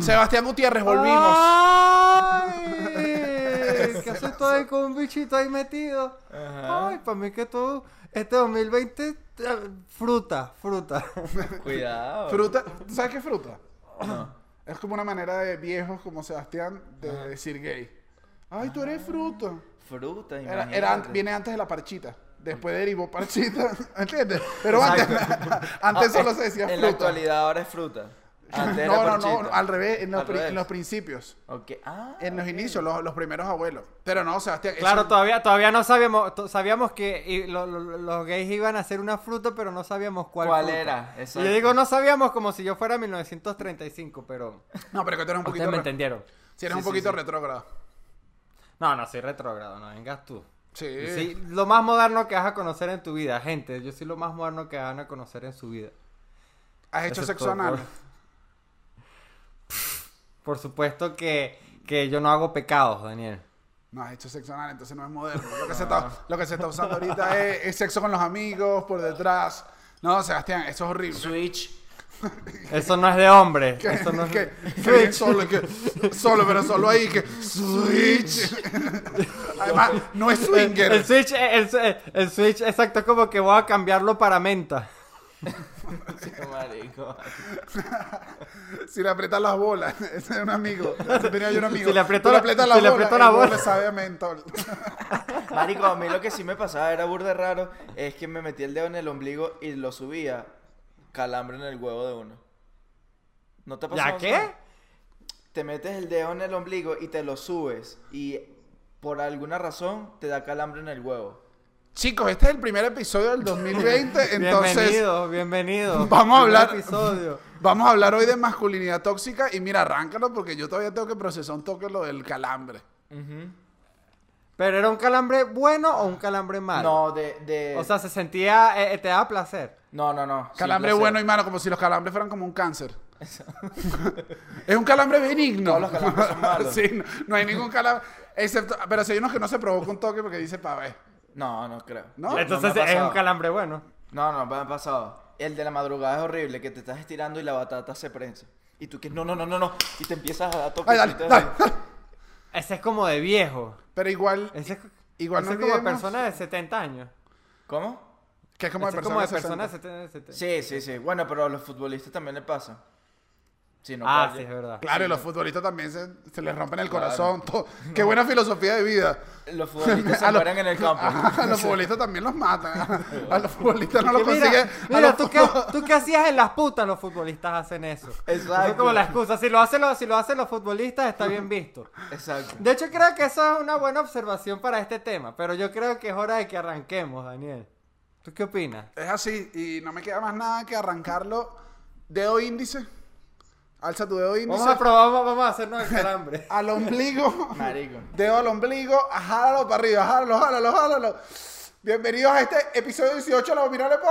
Sebastián Gutiérrez, volvimos. ¡Ay! ¿Qué haces todo ahí con un bichito ahí metido? Ajá. Ay, para mí que todo este 2020 eh, fruta, fruta. Cuidado. Fruta, ¿tú sabes qué es fruta? No. Es como una manera de viejos como Sebastián de decir gay. Ay, tú eres fruta. Fruta, Era, viene antes de la parchita. Después derivó parchita. ¿Entiendes? Pero antes, antes solo se decía En la fruta. actualidad ahora es fruta. Antes era No, no, no, al revés, en los, Al pri- revés. en los principios. Ok. Ah, En los inicios, los, los primeros abuelos. Pero no, Sebastián. eso- Claro, todavía, todavía no sabíamos, sabíamos que y lo- lo- los gays iban a hacer una fruta, pero no sabíamos cuál, ¿Cuál fruta. era? Y yo digo, no sabíamos como si yo fuera 1935, pero No, pero que tú eres un poquito. ustedes me entendieron. Si eres Sí, un poquito sí. retrógrado. No, no, soy retrógrado, no vengas tú. Sí. Sí, lo más moderno que vas a conocer en tu vida, gente. Yo soy lo más moderno que van a conocer en su vida. ¿Has hecho Eso sexo anal? por- Por supuesto que, que yo no hago pecados, Daniel. No has hecho sexo anal, entonces no es moderno. Lo que se está, lo que se está usando ahorita es, es sexo con los amigos, por detrás. No, Sebastián, eso es horrible. Switch. Eso no es de hombre. Que, Eso no es... que- que bien solo, solo, pero solo ahí, que switch. Además, no es swinger. El switch, el, el- el switch, exacto, como que voy a cambiarlo para menta. Marico. Si le aprietas las bolas, ese es un amigo. Ese tenía yo un amigo. Si le aprieto Tú la- aprietas si las le bolas, aprieto la bola. bola sabe a mentol. Marico, a mí lo que sí me pasaba era burda raro. Es que me metí el dedo en el ombligo y lo subía. Calambre en el huevo de uno. ¿No te ha pasado? ¿Ya qué? Te metes el dedo en el ombligo y te lo subes. Y por alguna razón te da calambre en el huevo. Chicos, este es el primer episodio del 2020, entonces bienvenido, bienvenido. Vamos a hablar- episodio. vamos a hablar hoy de masculinidad tóxica y mira, arráncalo porque yo todavía tengo que procesar un toque lo del calambre. ¿Pero era un calambre bueno o un calambre malo? No, de, de... O sea, se sentía, eh, eh, te daba placer. no, no, no. Calambre bueno y malo, como si los calambres fueran como un cáncer. es un calambre benigno. Todos los calambres son malos. sí, no, no hay ningún calambre. Excepto, pero si hay unos que no se provoca un toque porque dice pa' ver. No, no creo. ¿No? Entonces ha es un calambre bueno. No, no, me ha pasado. El de la madrugada es horrible, que te estás estirando y la batata se prensa. Y tú que no, no, no, no, no. Y te empiezas a dar Ay, dale, toquecitos. dale, ahí. dale. Ese es como de viejo. Pero igual, Ese es, igual ese no es como de persona de 70 años. ¿Cómo? que es como de Ese es persona, como de de persona 60. de 70. Sí, sí, sí. Bueno, pero a los futbolistas también le pasa. Sí, no ah, sí, es verdad. Claro, y los futbolistas también se, se les rompen el Claro. corazón. todo. Qué buena filosofía de vida. Los futbolistas se mueren en el campo. Ajá, a los futbolistas también los matan. A los futbolistas no los consiguen. mira, los ¿tú, qué, ¿tú qué hacías en las putas? Los futbolistas hacen eso. Exacto. Es como la excusa. Si lo, hacen los, si lo hacen los futbolistas, está bien visto. Exacto. De hecho, creo que eso es una buena observación para este tema. Pero yo creo que es hora de que arranquemos, Daniel. ¿Tú qué opinas? Es así, y no me queda más nada que arrancarlo. Dedo índice. Alza tu dedo índice. Vamos a probar, vamos, vamos a hacernos el calambre. Al ombligo. Marico. Dedo al ombligo. Jálalo para arriba. Jálalo, jálalo, jálalo. Bienvenidos a este episodio 18 de Los Mirales por...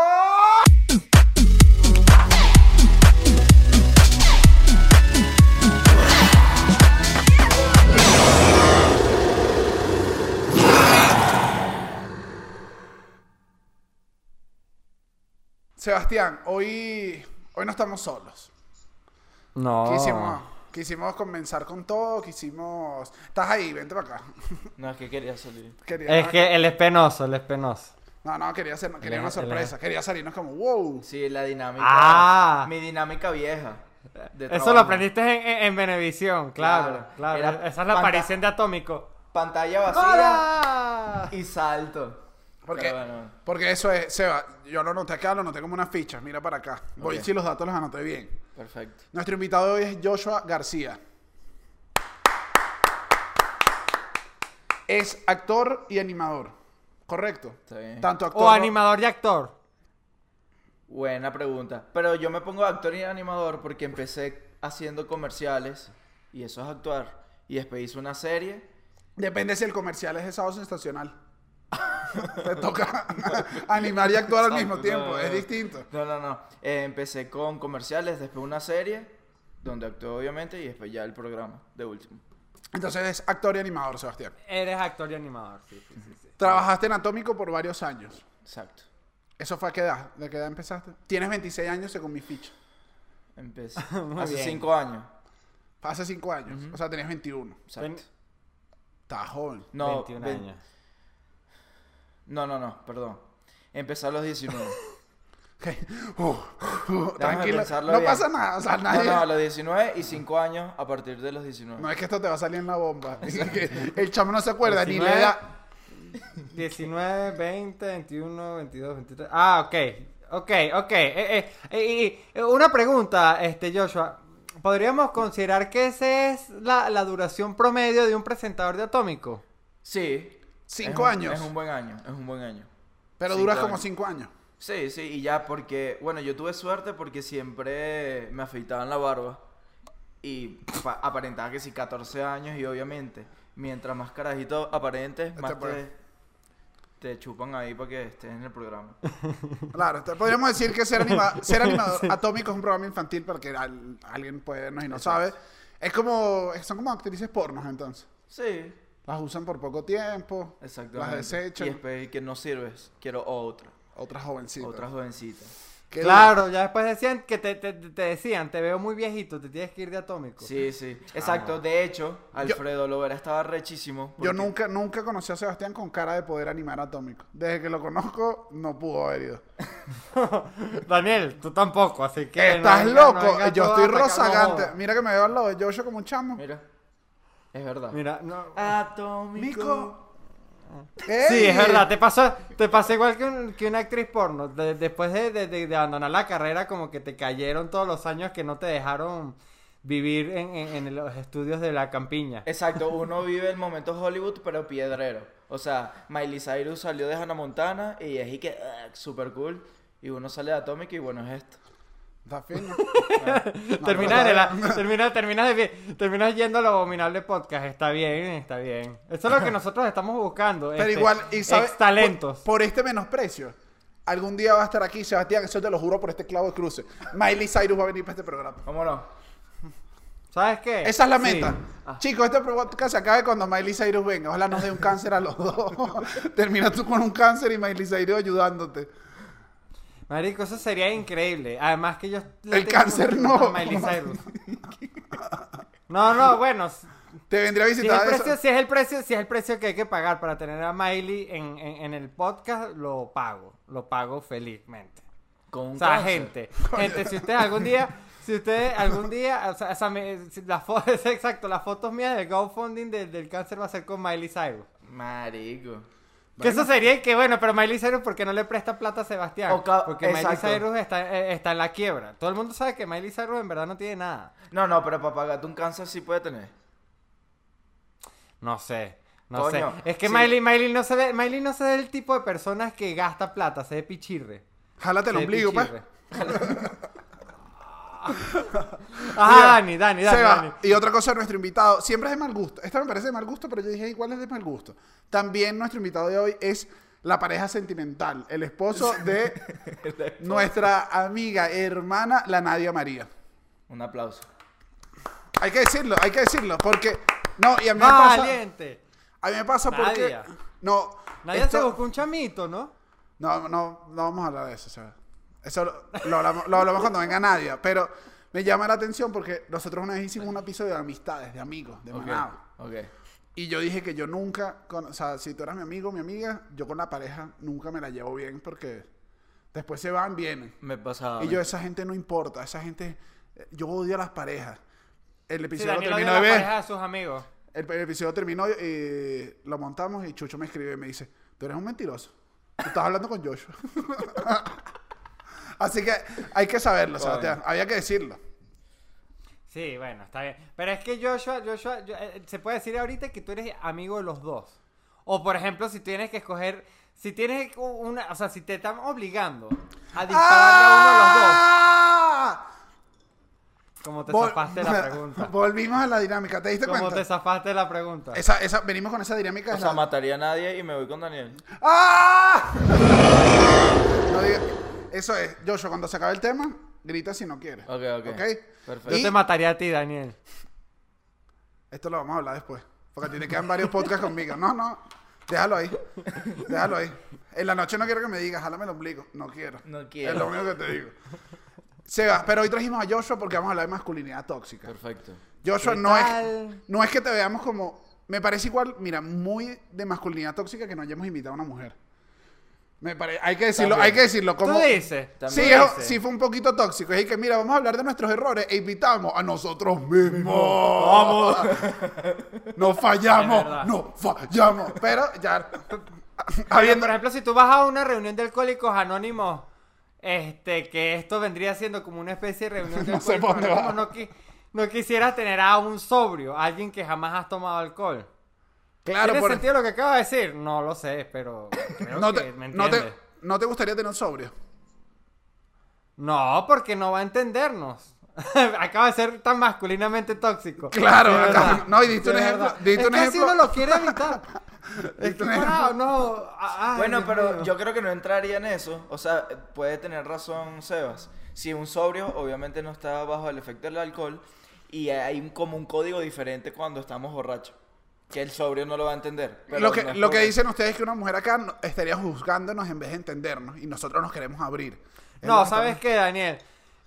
Sebastián, hoy, hoy no estamos solos. No. Quisimos, quisimos comenzar con todo, quisimos... Estás ahí, vente para acá. No, es que quería salir. Quería- Es que él es penoso, él es penoso. No, no, quería, hacer, quería una sorpresa. Quería salirnos como, wow. Sí, la dinámica. Ah. Mi dinámica vieja. de Eso lo aprendiste en, en, en Venevisión, claro. Claro. claro. Era Esa es la aparición de Atómico. Pantalla vacía ¡Hola! y salto. Porque, Pero bueno. porque eso es, Seba, yo lo noté acá, lo noté como unas fichas, mira para acá. Voy Ok. si los datos los anoté bien. Perfecto. Nuestro invitado hoy es Joshua García. Es actor y animador, ¿correcto? Bien. Tanto actor... O animador y actor. Buena pregunta. Pero yo me pongo actor y animador porque empecé haciendo comerciales y eso es actuar. Y después hice una serie. Depende si el comercial es de sábado sensacional. Te toca animar y actuar al mismo tiempo, no, es distinto. No, no, no. Eh, empecé con comerciales, después una serie donde actué obviamente y después ya el programa de último. Entonces es actor y animador, Sebastián. Eres actor y animador, sí, sí, sí. sí. Trabajaste en Atómico por varios años. Exacto. ¿Eso fue a qué edad? ¿De qué edad empezaste? Tienes 26 años según mi ficha. Empecé hace bien. cinco años. Hace cinco años. O sea, tenías 21. Exacto. Estabas joven. No, 21 ve- años. No, no, no, perdón. Empecé a los 19. Uh, uh, tranquilo. No bien. pasa nada. O sea, No, nadie. no, a los 19 y 5 años a partir de los 19. No es que esto te va a salir en la bomba. El chamo no se acuerda ni la 19. edad. 19, 20, 21, 22, 23. Ah, ok. Ok, ok. Eh, eh, y, eh, una pregunta, este Joshua. ¿Podríamos considerar que esa es la, la duración promedio de un presentador de Atómico? Sí. Cinco un- años. Es un buen año, es un buen año. Pero duras como cinco años. Sí, sí, y ya porque, bueno, yo tuve suerte porque siempre me afeitaban la barba y pa- aparentaba que sí 14 años y obviamente, mientras más carajito aparentes, más puede. te, te chupan ahí para que estés en el programa. Claro, te- podríamos decir que ser, anima- ser animador atómico es un programa infantil porque al- alguien puede vernos y no sabe. Es como, son como actrices pornos entonces. Sí, Las usan por poco tiempo, las desechan, Y después que no sirves, quiero otra, otras jovencitas. otra jovencita. Qué Claro, ya después decían que te, te- te decían, te veo muy viejito, te tienes que ir de Atómico. Sí, sí, exacto. De hecho, Alfredo Lovera estaba rechísimo. Yo nunca, nunca conocí a Sebastián con cara de poder animar atómico. Desde que lo conozco, no pudo haber ido. Daniel, tú tampoco, así que. Estás loco. no Yo estoy rozagante. Mira que me veo al lado de Joshua como un chamo. Mira, es verdad. Mira, no. Atómico. Mico. Sí, es verdad, te pasó, te pasó igual que, un- que una actriz porno. De- después de, de- de- de abandonar la carrera, como que te cayeron todos los años que no te dejaron vivir en, en- en los estudios de la campiña. Exacto, uno vive el momento Hollywood, pero piedrero. O sea, Miley Cyrus salió de Hannah Montana y es y que ah, super cool. Y uno sale de Atomic y bueno, es esto. Terminas, de bien- terminas yendo al abominable podcast. Está bien, está bien. Eso es lo que nosotros estamos buscando. Pero este, igual, y sabes, talentos. Por, por este menosprecio. Algún día va a estar aquí, Sebastián, eso te lo juro por este clavo de cruce. Miley Cyrus va a venir para este programa. Vámonos. ¿Sabes qué? Esa es la Sí. meta. Chicos, este podcast se acabe cuando Miley Cyrus venga. Ojalá nos dé un cáncer a los dos. Termina tú con un cáncer y Miley Cyrus ayudándote. Marico, eso sería increíble. Además que yo... le El cáncer no. a Miley Cyrus. No, no, bueno. Te vendría a si es, visitar el eso. precio, si es el precio, si es el precio que hay que pagar para tener a Miley en, en, en el podcast, lo pago. Lo pago felizmente. Con un O sea, cáncer. gente, gente, si ustedes algún día, si ustedes algún día, o sea, me- las fotos, es exacto, las fotos mías de GoFunding del, del cáncer va a ser con Miley Cyrus. Marico. Que eso sería que, bueno, pero Miley Cyrus, ¿por qué no le presta plata a Sebastián? Porque Miley exacto. Cyrus está, eh, está en la quiebra. Todo el mundo sabe que Miley Cyrus en verdad no tiene nada. No, no, pero para pagarte un cáncer sí puede tener. No sé. No Coño, sé. Es que sí. Miley, Miley no se ve, Miley no se ve el tipo de personas que gasta plata, se ve pichirre. Jálate el ombligo, pues. Ah, Dani, Dani, Dani, Seba, Dani. y otra cosa, nuestro invitado siempre es de mal gusto. Esta me parece de mal gusto, pero yo dije, igual es de mal gusto. También nuestro invitado de hoy es la pareja sentimental, el esposo de nuestra amiga, hermana, la Nadia María. Un aplauso. Hay que decirlo, hay que decirlo, porque... No, y a mí me pasa... Valiente. A mí me pasa porque... Nadia. No, Nadie esto- se buscó un chamito, ¿no? No, no, no vamos a hablar de eso, Seba. Eso lo, lo hablamos, lo hablamos cuando venga Nadia, pero me llama la atención porque nosotros una vez hicimos un episodio de amistades, de amigos, de Ok. manado. Ok. Y yo dije que yo nunca, con- o sea, si tú eras mi amigo, mi amiga, yo con la pareja nunca me la llevo bien porque después se van, vienen. Me pasaba. Y yo, esa gente no importa, esa gente, eh, yo odio a las parejas. El Sí, episodio Daniel terminó de ver. de sus amigos. El, el episodio terminó y lo montamos y Chucho me escribe y me dice, tú eres un mentiroso. Tú estás hablando con Joshua. Así que hay que saberlo, Sebastián. Había que decirlo. Sí, bueno, está bien. Pero es que Joshua, Joshua, yo- eh, se puede decir ahorita que tú eres amigo de los dos. O por ejemplo, si tienes que escoger, si tienes una, o sea, si te están obligando a dispararle a uno de los dos, ¡Ah! como te Vol- zafaste la pregunta. Volvimos a la dinámica. ¿Te diste Como cuenta? te zafaste la pregunta. Esa, esa, venimos con esa dinámica. O sea, la- mataría a nadie y me voy con Daniel. ¡Ah! No diga- Eso es. Joshua, cuando se acabe el tema, grita si no quieres. Ok, ok. ¿Ok? Perfecto. Yo te mataría a ti, Daniel. esto lo vamos a hablar después. Porque a ti te quedan varios podcasts conmigo. No, no. Déjalo ahí. Déjalo ahí. En la noche no quiero que me digas, jálame el ombligo. No quiero. No quiero. Es lo único que te digo. Sebas, pero hoy trajimos a Joshua porque vamos a hablar de masculinidad tóxica. Perfecto. Joshua, ¿Qué no es, no es que te veamos como... Me parece igual, mira, muy de masculinidad tóxica que no hayamos invitado a una mujer. Me pare- hay que decirlo, También. hay que decirlo. Como, ¿Tú dices? Sí, También es- dices. sí fue un poquito tóxico. Es que, mira, vamos a hablar de nuestros errores e invitamos a nosotros mismos. Vamos. No fallamos, Es verdad. no fallamos. Pero ya... Pero, habiendo- por ejemplo, si tú vas a una reunión de alcohólicos anónimos, este, que esto vendría siendo como una especie de reunión de No sé alcohólicos por dónde va. anónimos, no, qui- no quisieras tener a un sobrio, alguien que jamás has tomado alcohol. Claro, ¿Tiene por- sentido lo que acabo de decir? No lo sé, pero creo no, que te, me no, te. ¿No te gustaría tener un sobrio? No, porque no va a entendernos. Acaba de ser tan masculinamente tóxico. Claro, acá- no, y diste un ejemplo- diste es un que así ejemplo- lo quiere evitar. es Diste que, no. ay, Bueno, Dios pero yo creo que no entraría en eso. O sea, puede tener razón Sebas. Si un sobrio obviamente no está bajo el efecto del alcohol y hay como un código diferente cuando estamos borrachos. Que el sobrio no lo va a entender. pero lo que, no lo dicen ustedes es que una mujer acá no- estaría juzgándonos en vez de entendernos y nosotros nos queremos abrir. Es lo No, que ¿sabes qué, Daniel?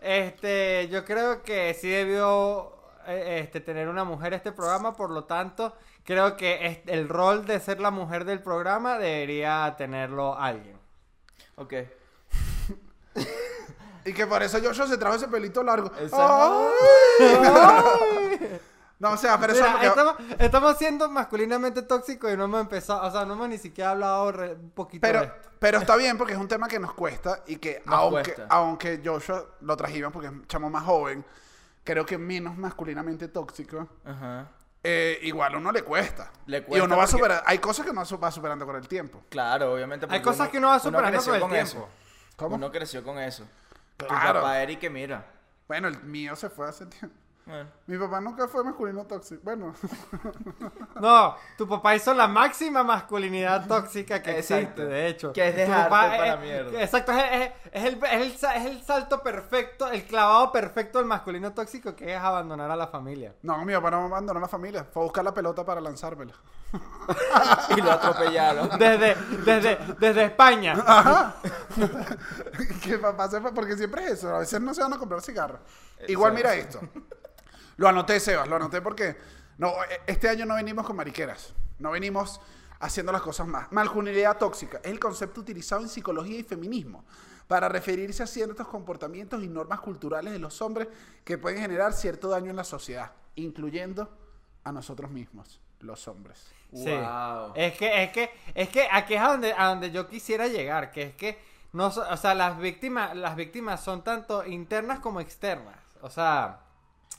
Este, yo creo que sí debió eh, este, tener una mujer este programa, por lo tanto, creo que es- el rol de ser la mujer del programa debería tenerlo alguien. Ok. Y que por eso Joshua se trajo ese pelito largo. Exacto. ¡Ay! No, o sea, pero eso Mira, es lo que... estamos, estamos siendo masculinamente tóxicos y no hemos empezado, o sea, no hemos ni siquiera hablado re- un poquito de Pero, esto. pero está bien porque es un tema que nos cuesta y que Nos aunque, cuesta. aunque Joshua lo trajimos porque es un chamo más joven, creo que menos masculinamente tóxico, Ajá. eh, igual a uno le cuesta. Le y cuesta uno va porque- superando, hay cosas que uno va superando con el tiempo. Claro, obviamente. Hay cosas que uno va superando creció con el tiempo. eso. ¿Cómo? Uno creció con eso. Tu Claro. papá Eric que mira. Bueno, el mío se fue hace tiempo. Bueno. Mi papá nunca fue masculino tóxico. Bueno, No, tu papá hizo la máxima masculinidad tóxica que Exacto. existe, de hecho. Que es Tu dejarte papá para es- mierda. Exacto, es, es- es el, es, el, es el salto perfecto, el clavado perfecto del masculino tóxico que es abandonar a la familia. no, mi papá no abandonó la familia. Fue a buscar la pelota para lanzármela. Y lo atropellaron. Desde, desde, desde España. Ajá. que papá se fue, porque siempre es eso. A veces no se van a comprar cigarros. Igual mira esto. Lo anoté, Sebas, lo anoté porque no, e- este año no venimos con mariqueras. No venimos haciendo las cosas más. Masculinidad tóxica es el concepto utilizado en psicología y feminismo para referirse a ciertos comportamientos y normas culturales de los hombres que pueden generar cierto daño en la sociedad, incluyendo a nosotros mismos, los hombres. Sí. Wow. Es que, es que, es que aquí es a donde, a donde yo quisiera llegar, que es que no, o sea, las víctimas, las víctimas son tanto internas como externas. O sea,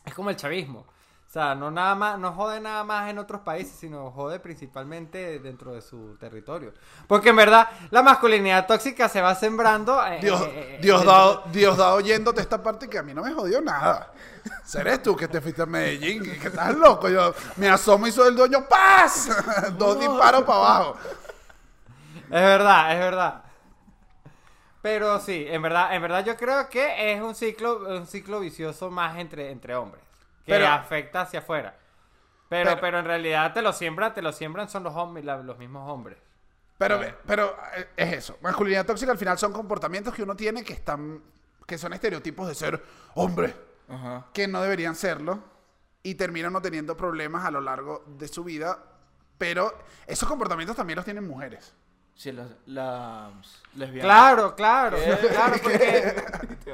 es como el chavismo. O sea, no nada más, no jode nada más en otros países, sino jode principalmente dentro de su territorio. Porque en verdad, la masculinidad tóxica se va sembrando. eh, Dios, eh, eh, Dios, dado, Dios dado oyéndote esta parte que a mí no me jodió nada. Serás tú que te fuiste a Medellín que estás loco. Yo me asomo y soy el dueño. ¡Paz! Dos disparos para abajo. Es verdad, es verdad. Pero sí, en verdad, en verdad yo creo que es un ciclo, un ciclo vicioso más entre, entre hombres. Que Pero- afecta hacia afuera. Pero, Pero- pero, en realidad te lo siembran, te lo siembran son los hombres, los mismos hombres. Pero, pero eh, es eso. Masculinidad tóxica al final son comportamientos que uno tiene que están, que son estereotipos de ser hombre, Ajá. que no deberían serlo y terminan no teniendo problemas a lo largo de su vida. Pero esos comportamientos también los tienen mujeres. Sí, las, las lesbianas. Claro, claro, ¿Qué? claro, porque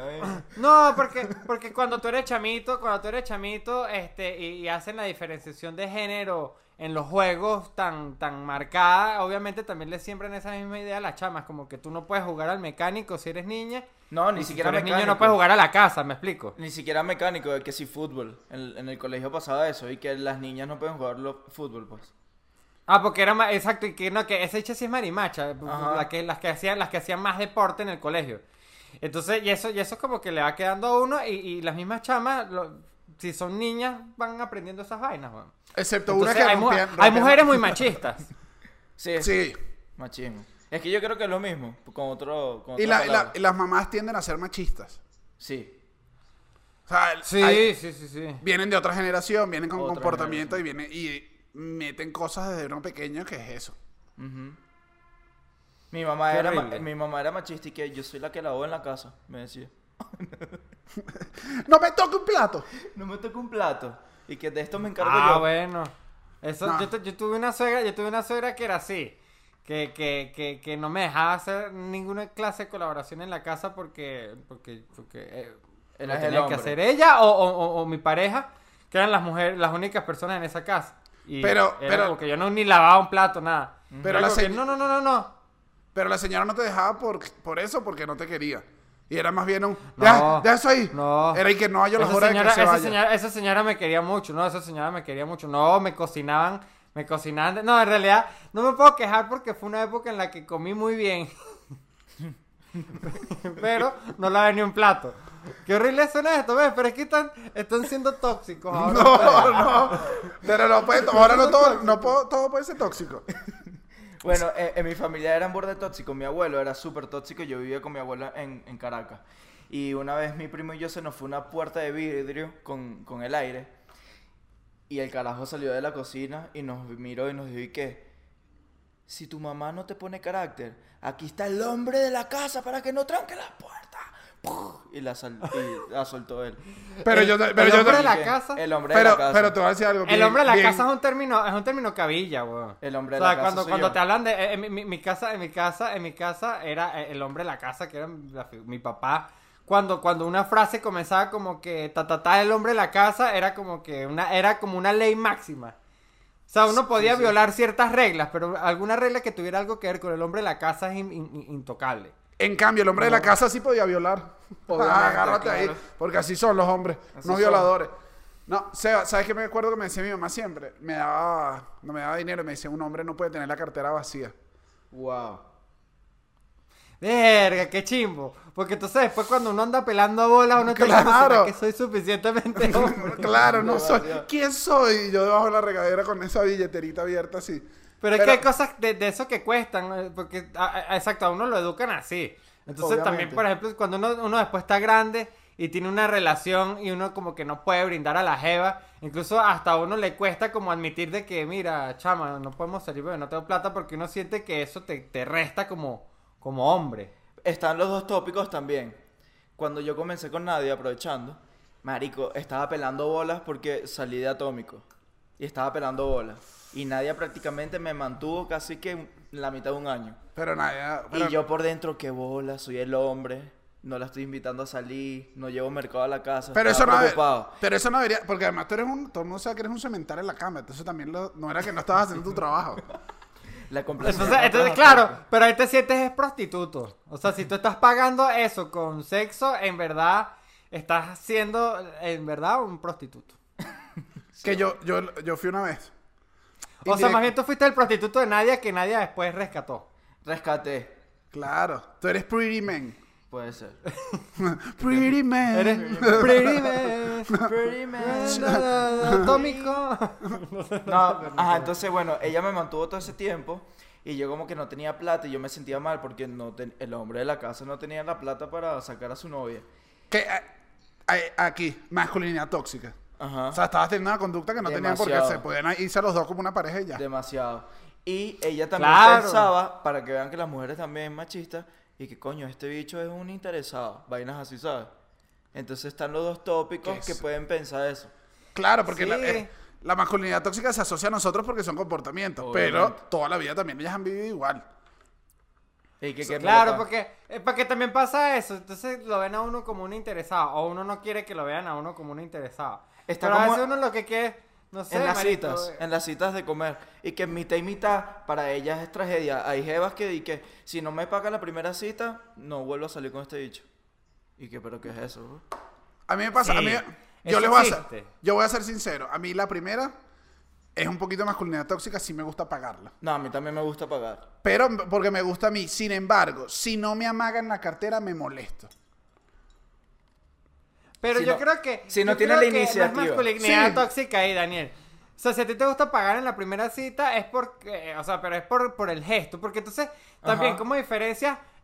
no, porque porque cuando tú eres chamito, cuando tú eres chamito, este y, y hacen la diferenciación de género en los juegos tan tan marcada, obviamente también le siembran esa misma idea a las chamas, como que tú no puedes jugar al mecánico si eres niña. No, ni y si siquiera tú eres niño mecánico. no puedes jugar a la casa, ¿me explico? Ni siquiera mecánico, que sí fútbol. En, en el colegio pasaba eso y que las niñas no pueden jugar lo- fútbol, pues. Ah, porque era más, exacto, y que no, que esa hecha sí es marimacha, la que, las que hacían, las que hacían más deporte en el colegio. Entonces, y eso, y eso es como que le va quedando a uno, y, y las mismas chamas, lo- si son niñas, van aprendiendo esas vainas, weón. Excepto Entonces, una que hay, mu- rompían- hay mujeres muy machistas. Sí, Sí. machismo. Es que yo creo que es lo mismo, con otro. Con Y, la- y la- y las mamás tienden a ser machistas. Sí. O sea, el- Sí, hay- sí, sí, sí. vienen de otra generación, vienen con Otra comportamiento y vienen y meten cosas desde uno pequeño que es eso. Mi mamá, era mi mamá era machista y que yo soy la que lavó en la casa, me decía. No me toque un plato. No me toca un plato. Y que de esto me encargo Ah, yo. bueno. Eso, No. yo, tu- yo tuve una suegra, yo tuve una suegra que era así. Que, que, que, que no me dejaba hacer ninguna clase de colaboración en la casa porque, porque, porque eh, el tenía que hacer ella o, o- o- o mi pareja, que eran las mujeres, las únicas personas en esa casa. Y Pero- era pero- como que yo no ni lavaba un plato, nada. Pero la que, no, no, no, no, no. Pero la señora no te dejaba por, por eso, porque no te quería. Y era más bien un. No, ya eso ahí. no. Era y que no hallo las horas señora, de que se esa, vaya. señora, esa señora me quería mucho, no, esa señora me quería mucho. No, me cocinaban, me cocinaban. de- No, en realidad no me puedo quejar porque fue una época en la que comí muy bien. Pero no lavé ni un plato. Qué horrible suena esto, ¿ves? Pero es que están, están siendo tóxicos ahora. No, no. Pero no puede. Ahora no todo, no puedo- todo puede ser tóxico. Bueno, eh, en mi familia eran borde tóxicos. Mi abuelo era súper tóxico. Yo vivía con mi abuela en, en Caracas. Y una vez mi primo y yo se nos fue una puerta de vidrio con, con el aire. Y el carajo salió de la cocina y nos miró y nos dijo, ¿y qué? Si tu mamá no te pone carácter, aquí está el hombre de la casa para que no tranque la puerta. Y la, sal- y la soltó él. Pero El- yo. el Pero yo hombre de la casa. El hombre de pero, la casa. pero te voy a decir algo. El hombre de la bien- casa es un término, es un término cabilla, weón. El hombre o de sea, la casa cuando, soy cuando yo. te hablan de eh, en mi, mi- mi casa, en mi casa, en mi casa era eh, el hombre de la casa, que era la mi papá. Cuando, cuando una frase comenzaba como que ta ta ta el hombre de la casa, era como que una, era como una ley máxima. O sea, uno podía violar ciertas reglas, pero alguna regla que tuviera algo que ver con el hombre de la casa es in- in- intocable. En cambio, el hombre de la casa sí podía violar. Obviamente, Agárrate ahí. Porque así son los hombres, Así no son. violadores. No, Seba, ¿sabes qué me acuerdo que me decía mi mamá siempre? Me daba, no me daba dinero y me decía, un hombre no puede tener la cartera vacía. Wow. Verga, qué chimbo. Porque entonces después cuando uno anda pelando bolas, uno te Claro. que soy suficientemente hombre? claro, no soy. ¿Quién soy? Y yo debajo de la regadera con esa billeterita abierta así. Pero, es que hay cosas de, de eso que cuestan, eh, porque, a- a- exacto, a uno lo educan así. Entonces también, por ejemplo, cuando uno, uno después está grande y tiene una relación y uno como que no puede brindar a la jeva, incluso hasta a uno le cuesta como admitir de que, mira, chama, no podemos salir porque no tengo plata, porque uno siente que eso te, te resta como, como hombre. Están los dos tópicos también. Cuando yo comencé con Nadia, aprovechando, Marico, estaba pelando bolas porque salí de atómico. Y estaba pelando bolas. Y Nadia prácticamente me mantuvo casi que la mitad de un año. Pero nada, pero- Y yo por dentro, qué bola, soy el hombre. No la estoy invitando a salir, no llevo mercado a la casa. Pero eso, no, preocupado. pero eso no debería, porque además tú eres un, todo el mundo sabe que eres un cemental en la cama, entonces también lo- no era que no estabas haciendo tu trabajo. La complacencia Entonces, entonces, claro, pero ahí te sientes es prostituto. O sea, si tú estás pagando eso con sexo, en verdad estás siendo, en verdad, un prostituto. Que yo, yo, yo fui una vez. O sea, más bien tú fuiste el prostituto de Nadia que Nadia después rescató. Rescaté. Claro, tú eres pretty man. Puede ser. pretty man. Eres pretty man, Pretty atómico. No, ajá, entonces bueno, ella me mantuvo todo ese tiempo y yo como que no tenía plata y yo me sentía mal porque no ten- el hombre de la casa no tenía la plata para sacar a su novia. Que, eh, eh, aquí, masculinidad tóxica. Ajá. O sea, estabas teniendo una conducta que no tenían porque se podían irse a los dos como una pareja y ya. Demasiado. Y ella también Claro. pensaba, para que vean que las mujeres también son machistas, y que coño, este bicho es un interesado. Vainas así, ¿sabes? Entonces están los dos tópicos ¿Qué que pueden pensar eso. Claro, porque Sí. la, eh, la masculinidad tóxica se asocia a nosotros porque son comportamientos, pero toda la vida también ellas han vivido igual. Y que- que Claro, porque, eh, porque también pasa eso. Entonces lo ven a uno como un interesado. O uno no quiere que lo vean a uno como un interesado. Está Pero a veces uno lo que quiere, no sé. en las citas, eh, en las citas de comer. Y que mitad y mitad para ellas es tragedia. Hay jevas que di que si no me paga la primera cita, no vuelvo a salir con este bicho. Y que, pero ¿qué es eso? bro? A mí me pasa, a mí, yo eso les voy a ser, yo voy a ser sincero, a mí la primera es un poquito de masculinidad tóxica, sí me gusta pagarla. No, a mí también me gusta pagar. Pero porque me gusta a mí, sin embargo, si no me amagan la cartera me molesto. Pero Si yo no- creo que. si no yo tiene creo la que iniciativa. No es masculinidad Sí. tóxica ahí, Daniel. O sea, si a ti te gusta pagar en la primera cita, es porque. O sea, pero es por, por el gesto. Porque entonces, también, Ajá. como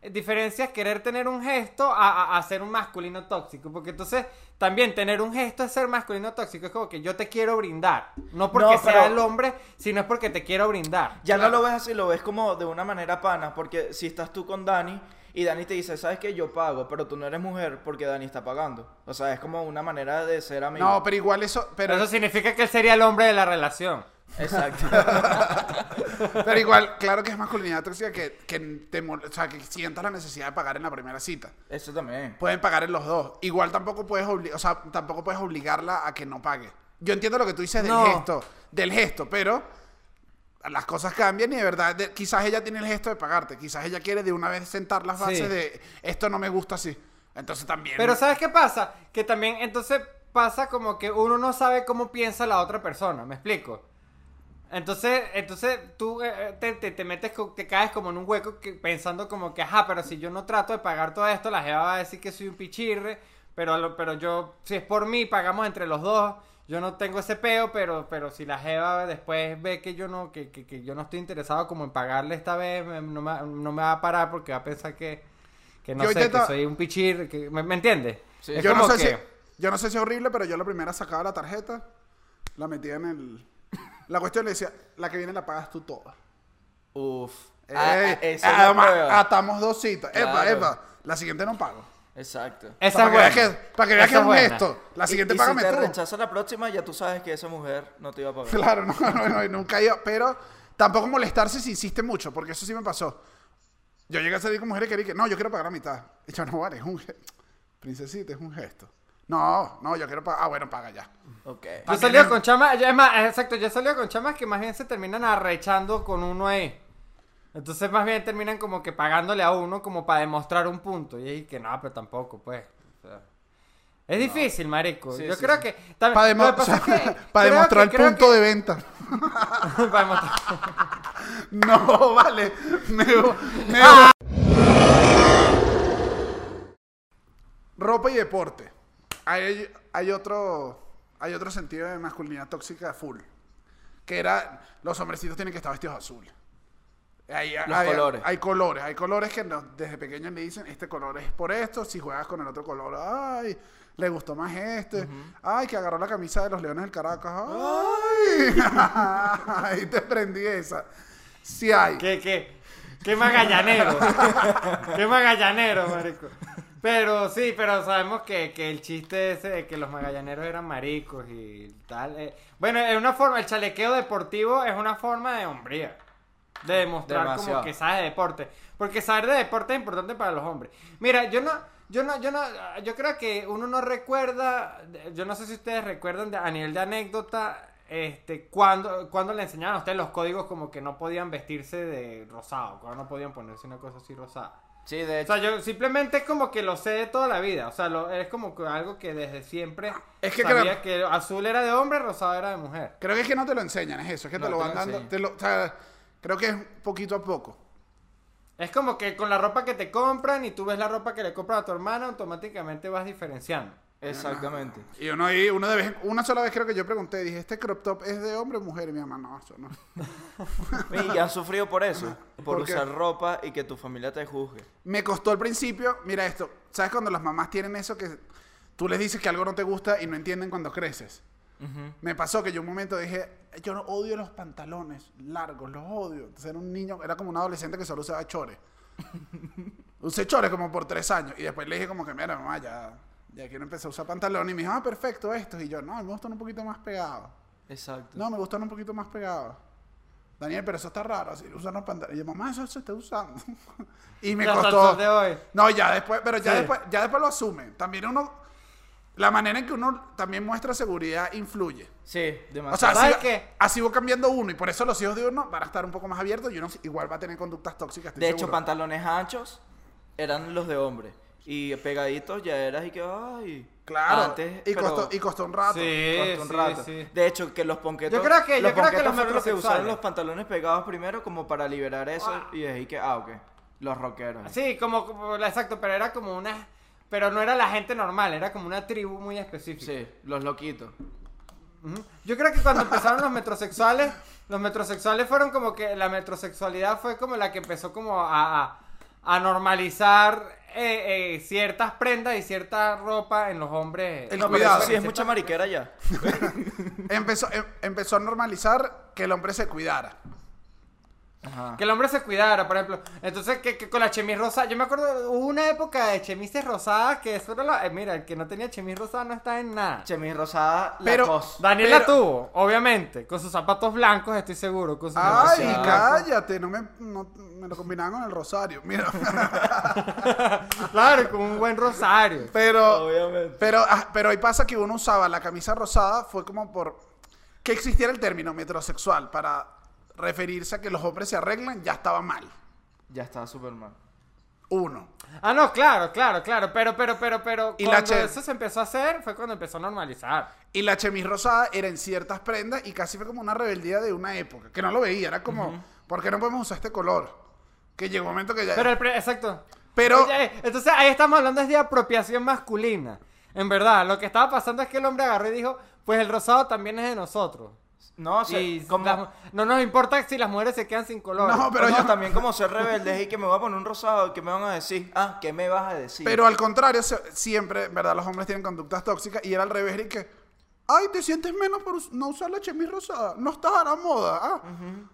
diferencias, diferencias querer tener un gesto a, a- a ser un masculino tóxico. Porque entonces, también tener un gesto es ser masculino tóxico. Es como que yo te quiero brindar. No porque No, sea el hombre, sino es porque te quiero brindar. Ya Claro. no lo ves así, lo ves como de una manera pana. Porque si estás tú con Dani y Dani te dice, ¿sabes qué? Yo pago, pero tú no eres mujer porque Dani está pagando. O sea, es como una manera de ser amigo. No, pero igual eso, pero, Eso significa que él sería el hombre de la relación. Exacto. pero igual, claro que es masculinidad tóxica que, que te o sea, que sientas la necesidad de pagar en la primera cita. Eso también. Pueden pagar en los dos. Igual tampoco puedes obli- o sea, tampoco puedes obligarla a que no pague. Yo entiendo lo que tú dices del No. gesto, del gesto, pero las cosas cambian y de verdad de- quizás ella tiene el gesto de pagarte, quizás ella quiere de una vez sentar las bases Sí. de esto no me gusta así. Entonces también Pero ¿sabes qué pasa? Que también entonces pasa como que uno no sabe cómo piensa la otra persona, ¿me explico? Entonces, entonces tú eh, eh, te, te, te metes, co- te caes como en un hueco que, pensando como que, ajá, pero si yo no trato de pagar todo esto, la jeva va a decir que soy un pichirre, pero, pero yo, si es por mí, pagamos entre los dos, yo no tengo ese peo, pero, pero si la jeva después ve que yo no, que, que, que yo no estoy interesado como en pagarle esta vez, me- no, me, no me va a parar porque va a pensar que, que no Yo sé, intento- que soy un pichirre, que, ¿me, me entiendes? Sí. Yo no sé que- si yo no sé si es horrible, pero yo la primera sacaba la tarjeta, la metía en el la cuestión le decía, la que viene la pagas tú toda. Uf. Ey, Ah, ah, la además, atamos dos citas. Epa, Claro. epa, la siguiente no pago. Exacto. Esa para, es que veas buena. que, para que veas que es un buena. gesto. La Y- siguiente y, págame si te tú. rechaza la próxima, ya tú sabes que esa mujer no te iba a pagar. Claro, no, no, no, nunca iba. Pero tampoco molestarse si insiste mucho, porque eso sí me pasó. Yo llegué a salir con mujeres que dije, no, yo quiero pagar la mitad. Y yo, no, vale, es un gesto. Princesita, es un gesto. No, no, yo quiero pagar. Ah, bueno, paga ya. Ok. Yo he También salido es- con chamas, yo- es más, exacto, yo he salido con chamas que más bien se terminan arrechando con uno ahí. Entonces más bien terminan como que pagándole a uno como para demostrar un punto. Y ahí que no, pero tampoco, pues. o sea, es difícil, marico. Sí, yo sí, creo sí. que... también- Para, lo que pasa es que creo demostrar que- el punto que- de venta. para demostrar- No, vale. Me, me- Ah. Ropa y deporte. Hay, hay otro hay otro sentido de masculinidad tóxica full. Que era, los hombrecitos tienen que estar vestidos azul. Hay, Los hay- colores. Hay colores. Hay colores que no- desde pequeños le dicen, este color es por esto. Si juegas con el otro color, ay, le gustó más este. Ay, que agarró la camisa de los Leones del Caracas. Ay, ahí te prendí esa. Sí hay. ¿Qué, qué? Qué magallanero. qué magallanero, marico. Pero sí, pero sabemos que, que el chiste ese de que los magallaneros eran maricos y tal. eh, bueno, es una forma, el chalequeo deportivo es una forma de hombría. De demostrar Demasiado. como que sabes de deporte. Porque saber de deporte es importante para los hombres. Mira, yo no, yo no, yo no, yo creo que uno no recuerda, yo no sé si ustedes recuerdan de- a nivel de anécdota, este, cuando, cuando le enseñaban a ustedes los códigos como que no podían vestirse de rosado, cuando no podían ponerse una cosa así rosada. Sí, de O sea, yo simplemente es como que lo sé de toda la vida. O sea, lo- es como que algo que desde siempre Es que sabía que azul era de hombre, rosado era de mujer. Creo que es que no te lo enseñan, es eso, es que No te lo te van lo dando. enseñan. te lo- o sea, creo que es poquito a poco. Es como que con la ropa que te compran y tú ves la ropa que le compras a tu hermana, automáticamente vas diferenciando. Exactamente. Y uno ahí, uno de vez, una sola vez creo que yo pregunté, dije, ¿este crop top es de hombre o mujer? Y mi mamá, no, eso no. Y han sufrido por eso. Por, ¿Por usar ropa y que tu familia te juzgue. Me costó al principio, mira esto, ¿sabes cuando las mamás tienen eso que tú les dices que algo no te gusta y no entienden cuando creces? Ujú. Me pasó que yo un momento dije, yo no odio los pantalones largos, los odio. Entonces era un niño, era como un adolescente que solo usaba chores. Usé chores como por tres años. Y después le dije como que, mira, mamá, ya, ya quiero empezar a usar pantalones. Y me dijo, ah, perfecto, estos. Y yo, no, me gustan un poquito más pegados. Exacto. No, me gustan un poquito más pegados. Daniel, pero eso está raro, así, usar los pantalones. Y yo, mamá, eso se está usando. y me costó. sol de hoy. No, ya después, pero ya Sí. después, ya después lo asume. También uno, la manera en que uno también muestra seguridad influye. Sí, O demasiado. sea, ¿Sabes así, qué? así va cambiando uno y por eso los hijos de uno van a estar un poco más abiertos y uno igual va a tener conductas tóxicas. de hecho, pantalones anchos eran los de hombre. Y pegaditos ya eras y que, ay. Claro, Antes, y, pero costó, y costó un rato. Sí, costó un sí, rato. sí. De hecho, que los ponquetos. Yo creo que- yo creo que los fueron los que usaron los pantalones pegados primero como para liberar eso. Ah. Y es ahí que, ah, ok. Los rockeros. Sí, como, como- exacto, pero era como una... Pero no era la gente normal, era como una tribu muy específica. Sí, los loquitos. Yo creo que cuando empezaron los metrosexuales, los metrosexuales fueron como que la metrosexualidad fue como la que empezó como a, a- a normalizar eh, eh, ciertas prendas y cierta ropa en los hombres. El No, cuidado. eso sí es mucha mariquera ya. Empezó, em- empezó a normalizar que el hombre se cuidara. Ajá. Que el hombre se cuidara, por ejemplo. Entonces, que, que con la chemis rosada. Yo me acuerdo, hubo una época de chemises rosadas que eso era la. eh, mira, el que no tenía chemis rosada no está en nada. Chemis rosada, Pero-. Daniel Pero- la tuvo, obviamente. Con sus zapatos blancos, estoy seguro. Con sus Ay, zapatos cállate, no me, no- me lo combinaban con el rosario. Mira. Claro, con un buen rosario. Pero, Obviamente. pero, ah, pero ahí pasa que uno usaba la camisa rosada, fue como por que existiera el término metrosexual para referirse a que los hombres se arreglan, ya estaba mal. Ya estaba súper mal. Uno. Ah, no, claro, claro, claro. Pero, pero, pero, pero. Y la cuando che- eso se empezó a hacer, fue cuando empezó a normalizar. Y la chemis rosada era en ciertas prendas y casi fue como una rebeldía de una época, que no lo veía, era como, ¿por qué no podemos usar este color? Que llegó un momento que ya... Pero el pre- exacto. Pero- Oye, Entonces ahí estamos hablando es de apropiación masculina. En verdad, lo que estaba pasando es que el hombre agarró y dijo, pues el rosado también es de nosotros. No, o sea, y como... las- no nos importa si las mujeres se quedan sin color. No, pero no, yo- también como ser rebeldes y que me voy a poner un rosado y que me van a decir, ah, ¿qué me vas a decir? Pero al contrario, se- siempre, ¿verdad? Los hombres tienen conductas tóxicas y era al revés, y que, ay, te sientes menos por no usar la chemis rosada, no estás a la moda, ah.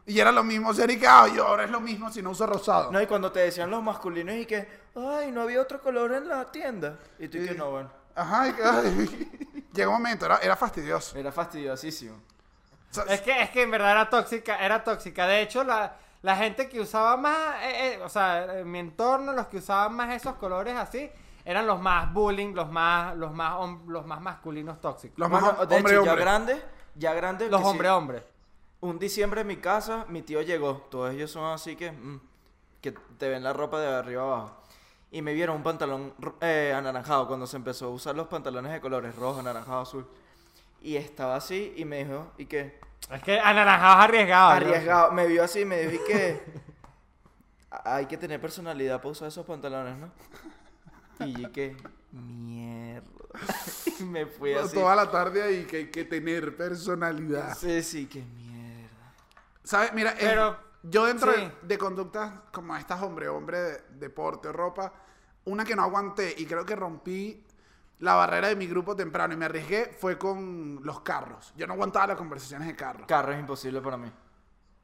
Y era lo mismo, ser y que, ay, ahora es lo mismo si no uso rosado. No, y cuando te decían los masculinos y que, ay, no había otro color en la tienda. Y tú y que no, bueno. Ajá, y que, ay. Llegó un momento, era, era fastidioso. Era fastidiosísimo. Es que, es que en verdad era tóxica, era tóxica. De hecho, la, la gente que usaba más, eh, eh, o sea, en mi entorno, los que usaban más esos colores así, eran los más bullying, los más, los más, hom- los más masculinos tóxicos. los más Bueno, hom- de hombre, hecho, ya hombre. grande, ya grande. Los que sí, hombre hombre. Un diciembre en mi casa, mi tío llegó. Todos ellos son así que, mm, que te ven la ropa de arriba abajo. Y me vieron un pantalón eh, anaranjado cuando se empezó a usar los pantalones de colores rojo, anaranjado, azul. Y estaba así y me dijo, ¿y qué? Es que anaranjados arriesgados. ¿no? Arriesgado. Me vio así y me dijo, ¿y qué? Hay que tener personalidad para usar esos pantalones, ¿no? Y yo que, mierda. Y me fui así. Toda la tarde ahí que hay que tener personalidad. Sí, sí, que mierda. ¿Sabes? Mira, Pero, yo dentro sí. de, de conductas como estas hombre, hombre, de- deporte, ropa, una que no aguanté y creo que rompí la barrera de mi grupo temprano y me arriesgué fue con los carros. Yo no aguantaba las conversaciones de carros. Carro es imposible para mí.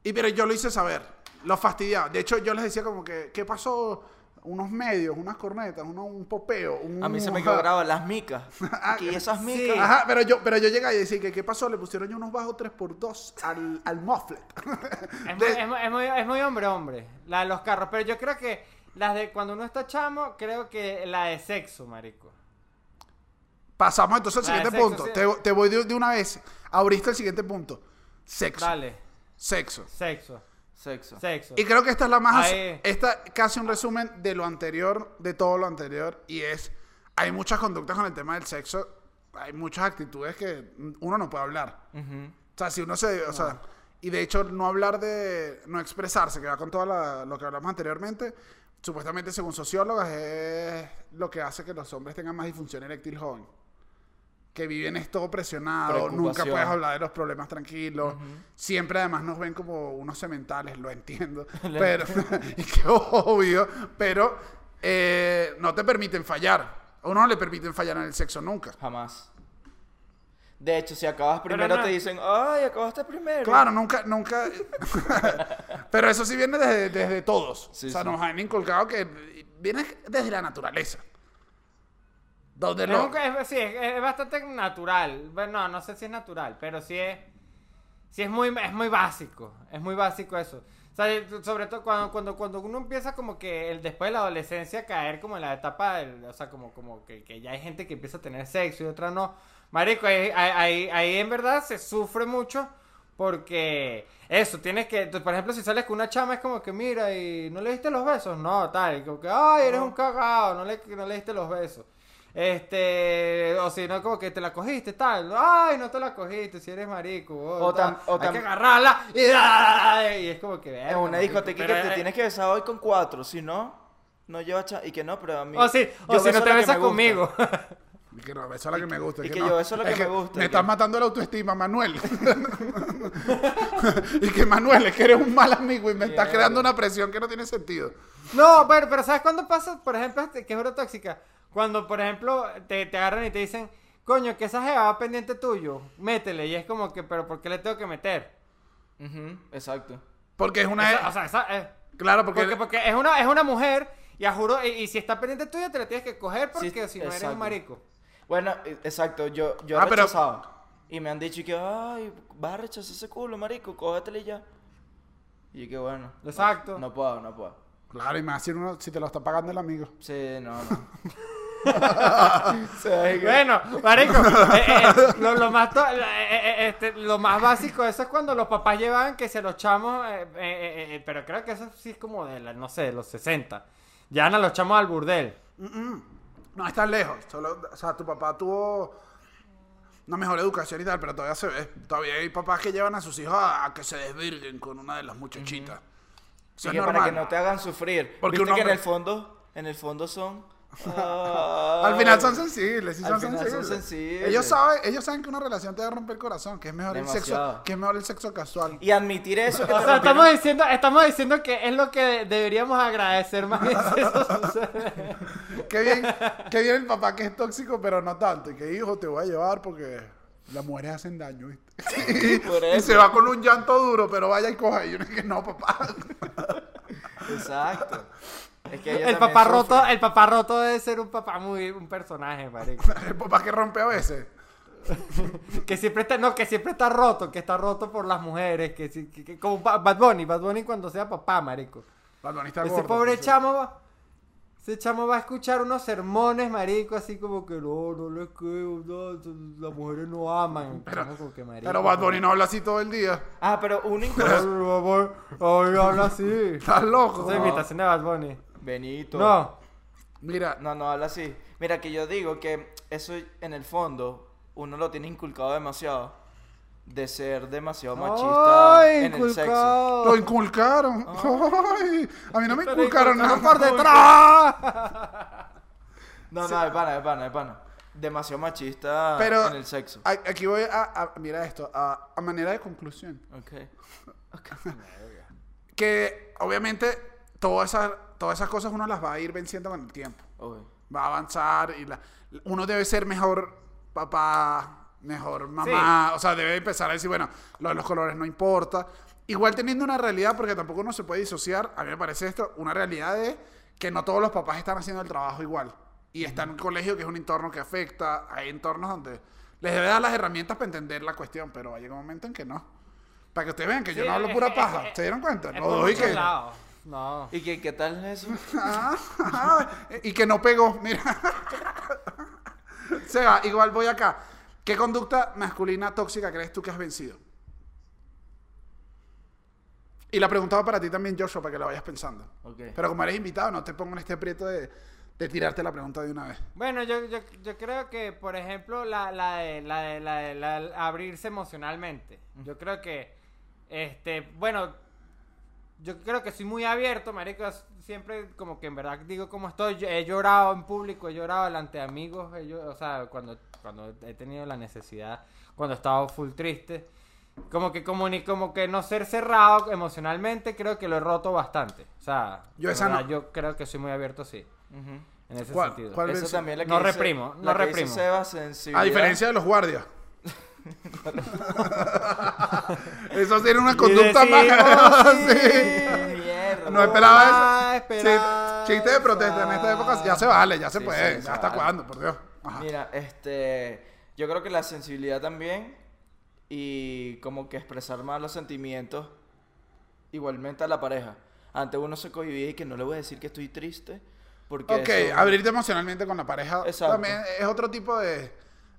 Y pero yo lo hice saber, lo fastidiaba. De hecho, yo les decía como que, ¿qué pasó? Unos medios, unas cornetas, uno- un popeo. Un... A mí se me quebraba las micas. Aquí esas Sí. micas. Ajá, pero yo, pero yo llegaba y decía que qué pasó, le pusieron yo unos bajos 3x2 al, al mufflet. Es muy, De- es muy- es muy- es muy hombre hombre, la de los carros. Pero yo creo que las de cuando uno está chamo, creo que la de sexo, marico. Pasamos entonces al de siguiente sexo, punto. sí. Te, te voy de, de una vez. Abriste el siguiente punto. Sexo. Dale, Sexo. sexo, Sexo. sexo. Y creo que esta es la más... Ahí. Esta casi un resumen de lo anterior, de todo lo anterior. Y es, hay muchas conductas con el tema del sexo. Hay muchas actitudes que uno no puede hablar. O sea, si uno se... O sea, y de hecho no hablar de... No expresarse, que va con todo lo que hablamos anteriormente. Supuestamente, según sociólogas, es lo que hace que los hombres tengan más disfunción eréctil joven. Que viven esto presionado, nunca puedes hablar de los problemas tranquilos. Siempre además nos ven como unos sementales, lo entiendo. pero, y que obvio, pero eh, no te permiten fallar. A uno no le permiten fallar en el sexo nunca. Jamás. De hecho, si acabas primero no. te dicen, ay, acabaste primero. Claro, nunca, nunca. Pero eso sí viene desde, desde todos. Sí, o sea, sí. nos han inculcado que viene desde la naturaleza. Donde Es, lo- un- es- sí, es, es bastante natural. Bueno, no, no sé si es natural, pero sí es, sí es muy, es muy básico. Es muy básico eso. O sea, sobre todo cuando, cuando, cuando uno empieza como que el, después de la adolescencia caer como en la etapa, del- o sea, como, como que, que ya hay gente que empieza a tener sexo y otra no. Marico, ahí, ahí, ahí- en verdad se sufre mucho porque eso, tienes que, por ejemplo, si sales con una chama es como que mira y no le diste los besos, no, tal, y como que, ay, eres un cagado, no le, no le diste los besos. Este, o si no, como que te la cogiste, tal. Ay, no te la cogiste, si eres marico. oh, O tam- o Hay que agarrarla y, ¡ay! y es como que. En una marico, discoteca pero, que te eh, tienes que besar hoy con cuatro, si no, no lleva cha- Y que no, pero a mí. O sí, o si no te besas conmigo. Y que no, eso es lo que me gusta. y que no. yo, eso es lo que me gusta, Me estás que- matando la autoestima, Manuel. y que Manuel, es que eres un mal amigo y me estás Yeah. creando una presión que no tiene sentido. No, pero, pero ¿sabes cuándo pasa, por ejemplo, este, que es hora tóxica? Cuando, por ejemplo, te, te agarran y te dicen, coño, que esa jeva va pendiente tuyo, métele. Y es como que, pero ¿por qué le tengo que meter? Ujú, exacto. Porque es una... Esa- o sea, esa, eh, claro, porque... porque, porque es una es una mujer y a juro y, y si está pendiente tuya te la tienes que coger porque Sí, si no eres un marico. Bueno, eh, exacto, yo, yo he Ah, pero- rechazado. Y me han dicho que, ay, vas a rechazar ese culo, marico, cógetele ya. Y que bueno. no- Exacto. No, puedo, no puedo. Claro, y más si, uno, si te lo está pagando el amigo. Sí, no, no. Bueno, marico, eh, eh, lo, lo más to- eh, eh, este, lo más básico de eso es cuando los papás llevan que se los chamos, eh, eh, eh, eh, pero creo que eso sí es como de la, no sé, de los 60. Llevan a los chamos al burdel. No estás lejos. Solo, o sea, tu papá tuvo una mejor educación y tal, pero todavía se ve. Todavía hay papás que llevan a sus hijos a, a que se desvirguen con una de las muchachitas. Eso y es que normal. para que no te hagan sufrir. Porque Viste un que en el fondo, en el fondo son. Al final son sensibles, sí Al son sensibles. Ellos saben, ellos saben que una relación te va a romper el corazón, que es mejor el sexo, que es mejor el sexo casual. Y admitir eso que O sea, estamos diciendo, estamos diciendo que es lo que de- deberíamos agradecer más eso sucede. Qué bien, qué bien el papá que es tóxico, pero no tanto. Y que hijo te voy a llevar porque las mujeres hacen daño, ¿viste? Por y se va con un llanto duro, pero vaya y coja. Y uno es que no, papá. Exacto. Es que El papá roto, el papá roto debe ser un papá muy, un personaje, marico. el papá que rompe a veces. Que siempre está, no, que siempre está roto, que está roto por las mujeres, que, que- que- como Ba- Bad Bunny, Bad Bunny cuando sea papá, marico. La donista Ese gordo, pobre sí. chamo va, ese chamo va a escuchar unos sermones, marico, así como que no, no les creo, no, las mujeres no aman. Chamo, como que, marico, Pero Bad Bunny no habla así todo el día. Ah, pero un Ay, inconsciente. Bad Bunny, ay, habla así. Estás loco. Esa es imitación de Bad Bunny. Benito. No, Mira, No, no habla así. Mira, que yo digo que eso en el fondo uno lo tiene inculcado demasiado. De ser demasiado machista Ay, en el sexo. lo inculcaron. Ay, a mí no me inculcaron nada. por detrás. No, no, de pana, de pana, de pana. Demasiado machista Pero en el sexo. aquí voy a, a- mira esto, a, a manera de conclusión. Ok. Que obviamente todas esas, todas esas cosas uno las va a ir venciendo con el tiempo. Obvio. Va a avanzar y la- uno debe ser mejor papá, mejor mamá. O sea, debe empezar a decir, bueno, lo de los colores no importa. Igual teniendo una realidad, porque tampoco uno se puede disociar, a mí me parece esto, una realidad de que no todos los papás están haciendo el trabajo igual. Y está en un colegio que es un entorno que afecta, hay entornos donde les debe dar las herramientas para entender la cuestión, pero va a llegar un momento en que no. Para que ustedes vean que yo Sí, no hablo pura paja. ¿Se dieron cuenta? Por doy que... No. ¿Y qué, qué tal es eso? Ah, y que no pegó, mira. Seba, igual voy acá. ¿Qué conducta masculina tóxica crees tú que has vencido? Y la preguntaba para ti también, Joshua, para que la vayas pensando. Ok. Pero como eres invitado, no te pongo en este aprieto de, de tirarte la pregunta de una vez. Bueno, yo, yo, yo creo que, por ejemplo, la, la, de, la, de, la, de- la de abrirse emocionalmente. Yo creo que, este, bueno, yo creo que soy muy abierto, marico. Siempre como que en verdad digo cómo estoy. Yo he llorado en público, he llorado delante de amigos. he llo- o sea, cuando, cuando he tenido la necesidad, cuando he estado full triste. Como que, comuni- como que no ser cerrado emocionalmente, creo que lo he roto bastante. O sea, Yo esa no. yo creo que soy muy abierto, sí. Ujú. En ese ¿Cuál? sentido. ¿Cuál? Eso también la que No dice- reprimo, no la que dice reprimo. Seba, sensibilidad. A diferencia de los guardias. Eso tiene una conducta más. Sí. Mierda. No esperaba eso. esperanza. Chiste de protesta en esta época ya se vale, ya se Sí, puede. sí, ya hasta vale. cuándo, por Dios. Ajá. Mira, este, yo creo que la sensibilidad también y como que expresar más los sentimientos igualmente a la pareja. Antes uno se cohibía y que no le voy a decir que estoy triste porque Ok, eso- abrirte emocionalmente con la pareja Exacto. también es otro tipo de,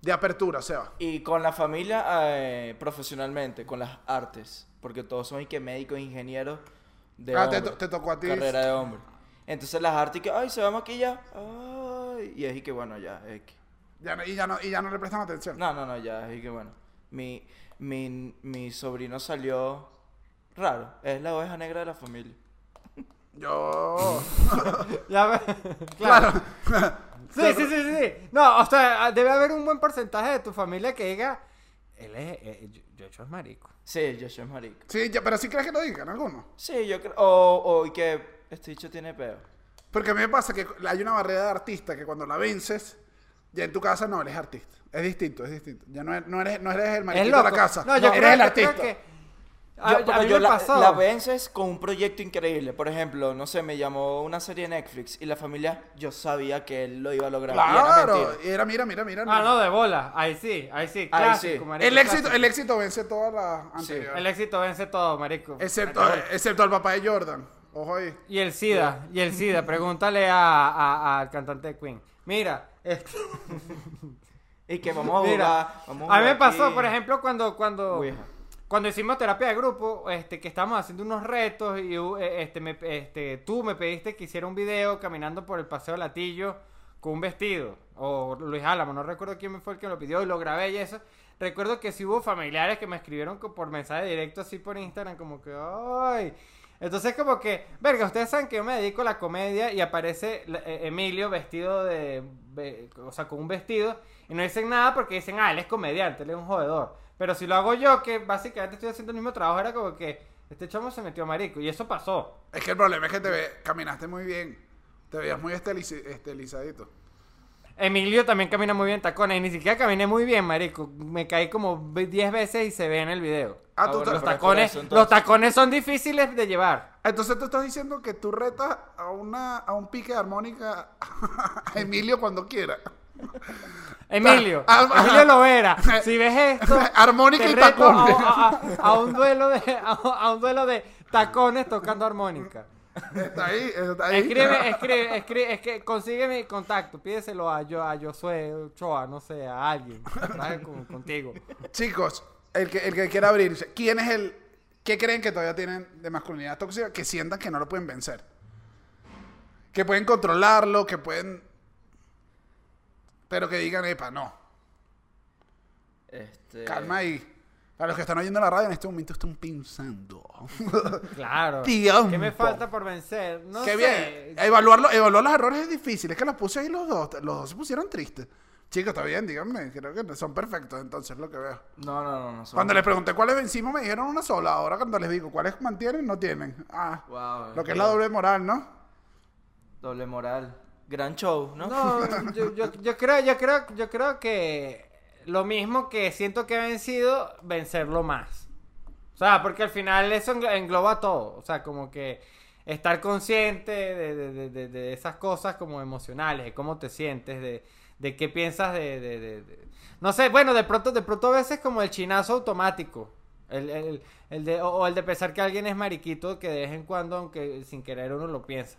de apertura, Seba. y con la familia eh, profesionalmente, con las artes, porque todos son y que médicos, ingenieros de Ah, hombre, te tocó a ti. carrera de hombre. Entonces las artes y que ay, se va a maquillar. Ay, y es y que bueno, ya, es que Ya no- y, ya no, y ya no le prestan atención. No, no, no, ya, es que bueno. Mi, mi, mi sobrino salió raro. Es la oveja negra de la familia. Yo. Ya ve- claro. Sí, sí, sí, sí. No, o sea, debe haber un buen porcentaje de tu familia que diga, él es, eh, yo, yo es marico. Sí, yo soy marico. Sí, ya- pero sí crees que lo digan algunos. Sí, yo creo. O, o y que este dicho tiene peo. Porque a mí me pasa que hay una barrera de artista que cuando la vences, ya en tu casa no eres artista. Es distinto, es distinto. Ya no eres, no eres, no eres el Es loco. de la casa. No, yo eres creo, el yo creo artista. que Yo, a pero mí yo me la, pasó. la vences con un proyecto increíble. Por ejemplo, no sé, me llamó una serie de Netflix y la familia, yo sabía que él lo iba a lograr. y era Claro, y era, mira, mira, mira. Ah, no, de bola. Ahí sí, ahí sí. Ahí Clásico, sí. marico, El éxito, clásico. el éxito vence todas las Sí. El éxito vence todo, marico. Excepto, excepto al papá de Jordan. Ojo ahí. Y el SIDA, y el SIDA. Pregúntale a- a- al cantante de Queen. Mira, este, Y que vamos a jugar. mira, vamos a mí me pasó, aquí. por ejemplo, cuando, cuando, Ouija. Cuando hicimos terapia de grupo, este, que estábamos haciendo unos retos y eh, este, me- este, tú me pediste que hiciera un video caminando por el Paseo Latillo con un vestido. O Luis Álamo, no recuerdo quién fue el que lo pidió y lo grabé y eso. Recuerdo que sí hubo familiares que me escribieron por mensaje directo así por Instagram, como que, ay. Entonces, como que, verga, ustedes saben que yo me dedico a la comedia y aparece eh, Emilio vestido de. o sea, con un vestido y no dicen nada porque dicen, ah, él es comediante, él es un jodedor. Pero si lo hago yo, que básicamente estoy haciendo el mismo trabajo, era como que este chamo se metió a marico y eso pasó. Es que el problema es que te ve, caminaste muy bien. Te veías muy estilizadito. Emilio también camina muy bien en tacones y ni siquiera caminé muy bien, marico. Me caí como 10 veces y se ve en el video. Ah, tú Los tacones, eso, los tacones son difíciles de llevar. Entonces tú estás diciendo que tú retas a, una, a un pique de armónica a Emilio cuando quiera. Emilio, Ah, ah, Emilio Lovera, si ves esto, Armónica y tacones. A, a- a un duelo de a, un duelo de tacones tocando armónica. Está ahí, está ahí. Escribe, escribe, escribe, es que consigue mi contacto, pídeselo a yo, a Josué Ochoa, no sé, a alguien, con- contigo. Chicos, el que, el que quiera abrirse, ¿quién es el... ¿Qué creen que todavía tienen de masculinidad tóxica? Que sientan que no lo pueden vencer. Que pueden controlarlo, que pueden... Pero que digan, epa, no. Este, Calma ahí. Para los que están oyendo la radio en este momento están pensando. Claro. Tiempo. ¿Qué me falta por vencer? No Qué sé. bien. Evaluarlo, evaluar los errores es difícil. Es que los puse ahí los dos. Los dos se pusieron tristes. Chicos, está bien, díganme. Creo que son perfectos entonces lo que veo. No, no, no. no son- Cuando les pregunté cuáles vencimos me dijeron una sola. Ahora cuando les digo cuáles mantienen, no tienen. Ah, Wow, lo que es la doble moral, ¿no? Doble moral. Gran show, ¿no? No, yo, yo, yo creo, yo creo, yo creo que lo mismo que siento que he vencido, vencerlo más. O sea, porque al final eso englo- engloba todo. O sea, como que estar consciente de, de- de- de- esas cosas como emocionales, de cómo te sientes, de, de qué piensas de, No sé, bueno, de pronto, de pronto a veces como el chinazo automático. El, el- el de, o el de pensar que alguien es mariquito que de vez en cuando, aunque sin querer uno lo piensa.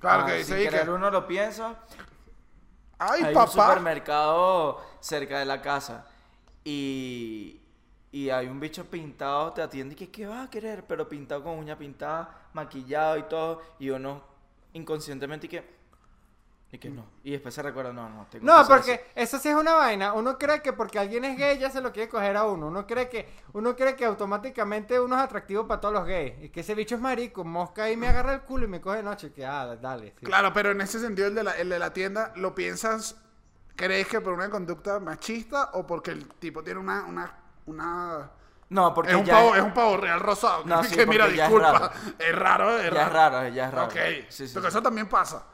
Claro Ah, que dice querer que... uno lo piensa. Ay, hay un papá. supermercado cerca de la casa y, y hay un bicho pintado, te atiende y que ¿qué vas a querer? Pero pintado con uña pintada, maquillado y todo, y uno inconscientemente y que y que no. Y después se recuerda, no, no, tengo No, que porque eso. eso sí es una vaina. Uno cree que porque alguien es gay ya se lo quiere coger a uno. Uno cree que uno cree que automáticamente uno es atractivo para todos los gays. Y que ese bicho es marico, mosca y me agarra el culo y me coge de noche. Que ah, dale. sí. Claro, pero en ese sentido el de, la, el de la tienda, ¿lo piensas, crees que por una conducta machista o porque el tipo tiene una... una, una... No, porque Es un, ya pavo, es un pavo real rosado. No, que sí, mira, porque ya es disculpa. raro. Es raro, es ya raro. es raro, ya es raro. Ok. Sí, sí, Porque sí. eso también pasa.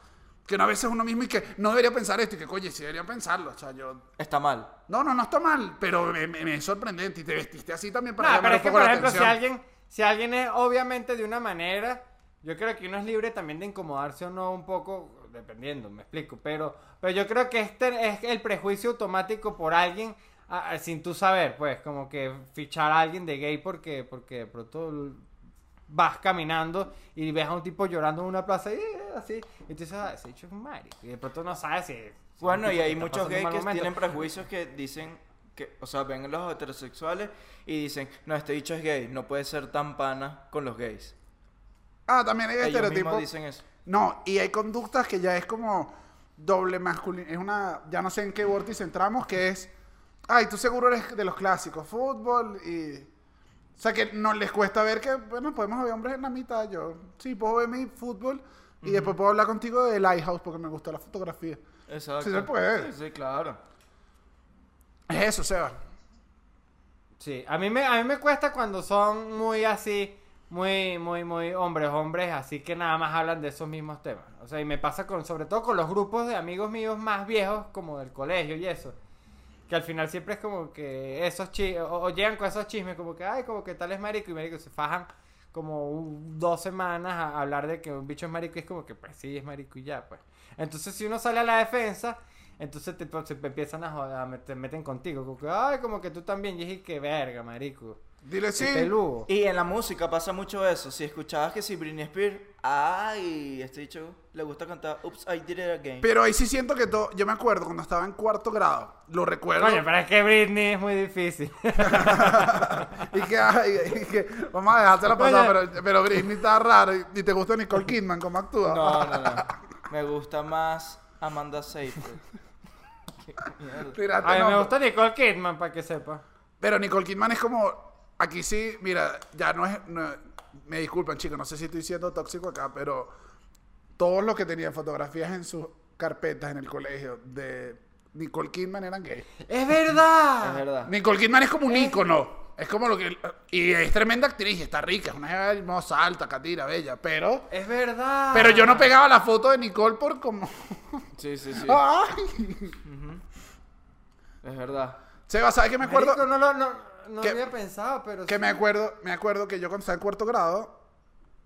Que una vez es uno mismo y que no debería pensar esto y que, oye, sí debería pensarlo. O sea, yo. Está mal. No, no, no está mal, pero me, me- me es sorprendente. Y te vestiste así también para No, llamar pero un es que, poco por la ejemplo, si atención. alguien, si alguien es obviamente de una manera, yo creo que uno es libre también de incomodarse o no un poco, dependiendo, me explico. Pero, pero yo creo que este es el prejuicio automático por alguien a- a- sin tú saber, pues, como que fichar a alguien de gay porque, porque de pronto vas caminando y ves a un tipo llorando en una plaza y eh, así. Y tú dices, ah, ese bicho es un marico. Y de pronto no sabes si. si Bueno, y hay que muchos gays que tienen prejuicios que dicen que, o sea, ven los heterosexuales y dicen, no, este dicho es gay, no puede ser tan pana con los gays. Ah, también hay estereotipos. dicen eso. No, y hay conductas que ya es como doble masculino. Es una. Ya no sé en qué vórtice entramos, que es. Ay, tú seguro eres de los clásicos, fútbol y. O sea, que no les cuesta ver que, bueno, podemos haber hombres en la mitad. Yo sí puedo ver mi fútbol y después puedo hablar contigo de Lighthouse porque me gusta la fotografía. Exacto. Sí se puede. Sí, sí, claro. Es eso, Seba. Sí, a mí me, a mí me cuesta cuando son muy así, muy, muy, muy hombres, hombres, así que nada más hablan de esos mismos temas. O sea, y me pasa con, sobre todo con los grupos de amigos míos más viejos, como del colegio y eso. Que al final siempre es como que esos chismes, o, llegan con esos chismes como que, ay, como que tal es marico y marico se fajan como dos semanas a hablar de que un bicho es marico y es como que pues sí es marico y ya pues. Entonces si uno sale a la defensa, entonces te, empiezan a joder, te meten contigo, como que, ay, como que tú también, y es que verga, marico. Dile sí. Peludo. Y en la música pasa mucho eso. Si escuchabas que si Britney Spears, ay, este dicho le gusta cantar Oops, I did it again. Pero ahí sí siento que todo. Yo me acuerdo cuando estaba en cuarto grado. Lo recuerdo. Coño, pero es que Britney es muy difícil. y, que, ay, y que. Vamos a dejársela pasar, pero, pero Britney está raro. Y, y te gusta Nicole Kidman cómo actúa. No, no, no. Me gusta más Amanda Seyfried. Mierda. Tírate, A mí no, me gusta Nicole Kidman, para que sepa. Pero Nicole Kidman es como. Aquí sí, mira, ya no es. no- me disculpan, chicos, no sé si estoy siendo tóxico acá, pero todos los que tenían fotografías en sus carpetas en el colegio de Nicole Kidman eran gays. ¡Es verdad! Es verdad. Nicole Kidman es como un ícono. Es como lo que. Y es tremenda actriz, y está rica, es una hermosa, alta, catira, bella. Pero. Es verdad. Pero yo no pegaba la foto de Nicole por como. Sí, sí, sí. ¡Ay! Es verdad. Seba, ¿sabes qué me acuerdo? Marico, no lo no, no que- había pensado, pero Que sí. me acuerdo, me acuerdo que yo cuando estaba en cuarto grado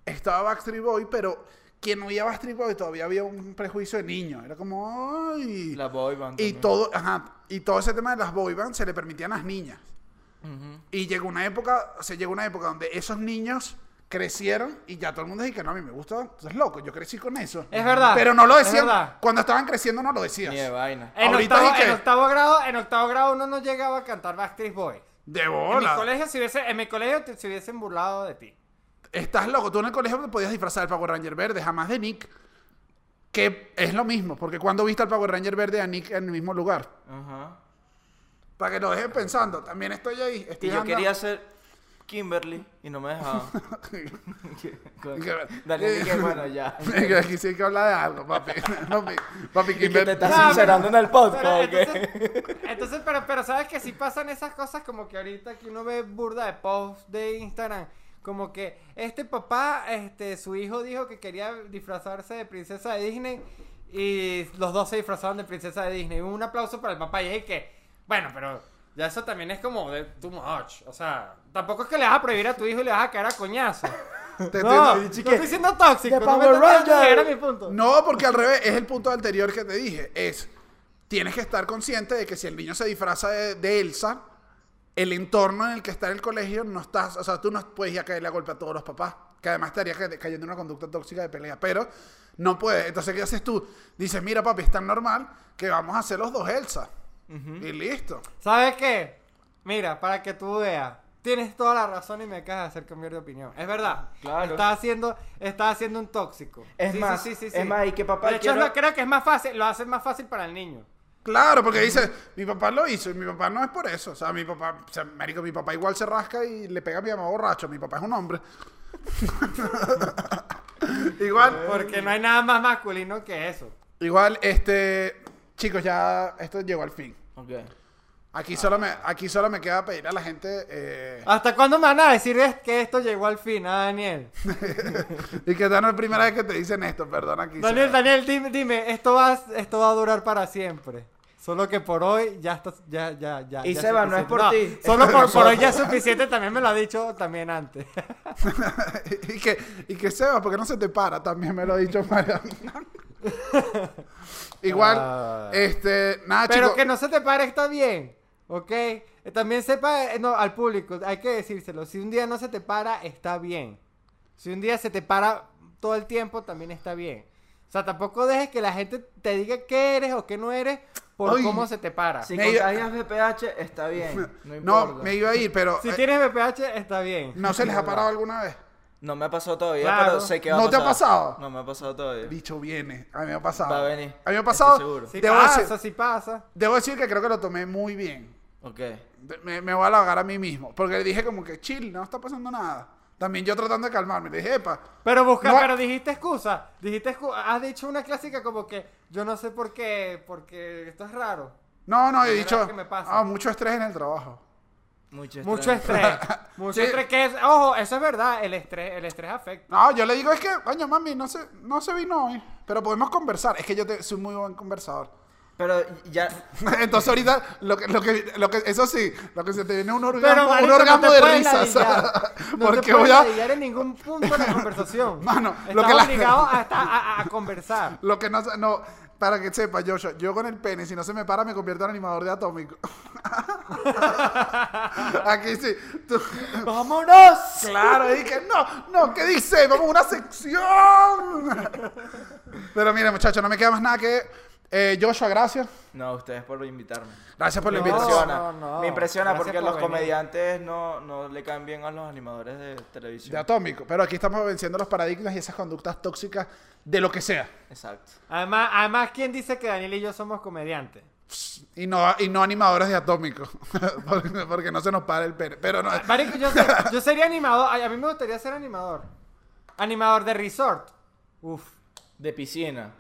estaba Backstreet Boy, pero quien oía Backstreet Boy todavía había un prejuicio de niño. Era como, ay. La boy band. y todo, ajá, y todo ese tema de las boy bands se le permitían a las niñas. Ujú. Y llegó una época, o sea, llegó una época donde esos niños crecieron y ya todo el mundo dice que no, a mí me gusta, eres loco, yo crecí con eso. Es verdad. Pero no lo es decían, verdad. cuando estaban creciendo no lo decías. Ni de vaina. En octavo, di que- en octavo grado, en octavo grado uno no llegaba a cantar Backstreet Boys. De En mi bola. colegio si hubiese, en mi colegio te- se hubiesen burlado de ti. Estás loco. Tú en el colegio te podías disfrazar del Power Ranger verde, jamás de Nick. Que es lo mismo, porque cuando viste al Power Ranger verde a Nick en el mismo lugar. Ajá. Para que lo dejes pensando, también estoy ahí. Y Estoy yo quería ser Kimberly y no me que- Daniel, dije, bueno, ya. Aquí sí hay que hablar de algo, papi. papi, papi Y que te estás No, sincerando en el podcast, Pero ¿o entonces, pero, pero sabes que si pasan esas cosas como que ahorita que uno ve burda de post de Instagram, como que este papá, este, su hijo dijo que quería disfrazarse de princesa de Disney y los dos se disfrazaron de princesa de Disney. Un aplauso para el papá y es que, bueno, pero ya eso también es como de too much. O sea, tampoco es que le vas a prohibir a tu hijo y le vas a caer a coñazo. Te No, entiendo. no estoy siendo tóxico. No me Power estás dejando Ranger. llegar a mi punto. No, porque al revés, es el punto anterior que te dije. Es, tienes que estar consciente de que si el niño se disfraza de, de Elsa, el entorno en el que está en el colegio no estás, o sea, tú no puedes ir a caerle a golpe a todos los papás, que además estarías ca- cayendo en una conducta tóxica de pelea, pero no puedes. Entonces, ¿qué haces tú? Dices, mira, papi, es tan normal que vamos a hacer los dos Elsa. Y listo. ¿Sabes qué? Mira, para que tú veas. Tienes toda la razón y me acabas de hacer cambiar de opinión. Es verdad. Claro. Estás haciendo, estás haciendo un tóxico. Es Sí, sí, más, sí, sí, es más, y que papá De hecho, quiero- lo- creo que es más fácil, lo hace más fácil para el niño. Claro, porque dice, mi papá lo hizo y mi papá no es por eso. O sea, mi papá, o sea, marico, mi papá igual se rasca y le pega a mi mamá borracho. Mi papá es un hombre. igual, Porque no hay nada más masculino que eso. igual, este, chicos, ya esto llegó al fin. Ok. Aquí solo me, aquí solo me queda pedir a la gente eh, ¿Hasta cuándo me van a decir es que esto llegó al fin, ah, Daniel? y que esta no es la primera vez que te dicen esto, perdón aquí. Daniel, Daniel, dime, dime, esto va, esto va a durar para siempre. Solo que por hoy ya está, ya, ya, ya. Y ya Seba, no es por ti, Solo por, por por hoy ya es suficiente, también me lo ha dicho también antes. y que, y que Seba, porque no se te para, también me lo ha dicho Mariana. igual, Ah. este, nada, Pero que no se te pare está bien, ¿ok? Eh, También sepa, eh, no, al público, hay que decírselo. Si un día no se te para, está bien. Si un día se te para todo el tiempo, también está bien. O sea, tampoco dejes que la gente te diga qué eres o qué no eres por Ay. cómo se te para. Si Me iba- contagias VPH, está bien. No No, importa. me iba a ir, pero Si eh, tienes BPH, está bien. ¿no se les ha parado alguna vez? No me ha pasado todavía, Claro. pero sé que va a ¿No te pasar. ha pasado? No me ha pasado todavía. Bicho viene, a mí me ha pasado. Va a venir. A mí me ha Estoy pasado. seguro. Si Debo, pasa, decir, si pasa. debo decir que creo que lo tomé muy bien. Ok. De- Me, me voy a halagar a mí mismo. Porque le dije como que chill, no está pasando nada. También yo tratando de calmarme. Le dije, epa. Pero busca, No. pero dijiste excusa. Dijiste excu- has dicho una clásica como que yo no sé por qué, porque esto es raro. No, no, he dicho. que me pasa. Ah, mucho estrés en el trabajo. Mucho Mucho estrés. Mucho Sí. estrés que es, ojo, eso es verdad, el estrés, el estrés afecta. No, yo le digo es que, coño, mami, no se, no se vino hoy. Pero podemos conversar. Es que yo te- soy muy buen conversador. Pero ya. Entonces ahorita, lo que, lo que, lo que, eso sí, lo que se te viene es un orgasmo, un orgasmo no de risas. No Porque te voy a, en ningún punto de la conversación. Mano, Estás lo que la- obligado a, estar- a- conversar. lo que no, no, para que sepa, Joshua, yo con el pene, si no se me para, me convierto en animador de atómico. Aquí sí. tú- ¡Vámonos! claro, dije, no, no, ¿qué dice? Vamos a una sección. Pero mira, muchachos, no me queda más nada que. Eh, Joshua, gracias. No, ustedes por invitarme. Gracias por la invitación. impresiona. no, no. Me impresiona Gracias porque por los venir. comediantes no, no le caen bien a los animadores de televisión. De atómico. Pero aquí estamos venciendo los paradigmas y esas conductas tóxicas de lo que sea. Exacto. Además, además, ¿quién dice que Daniel y yo somos comediantes? Y no, y no animadores de atómico. porque, porque no se nos para el pene. Pero no. Marico, yo, sé- yo sería animador. A mí me gustaría ser animador. Animador de resort. Uf. De piscina.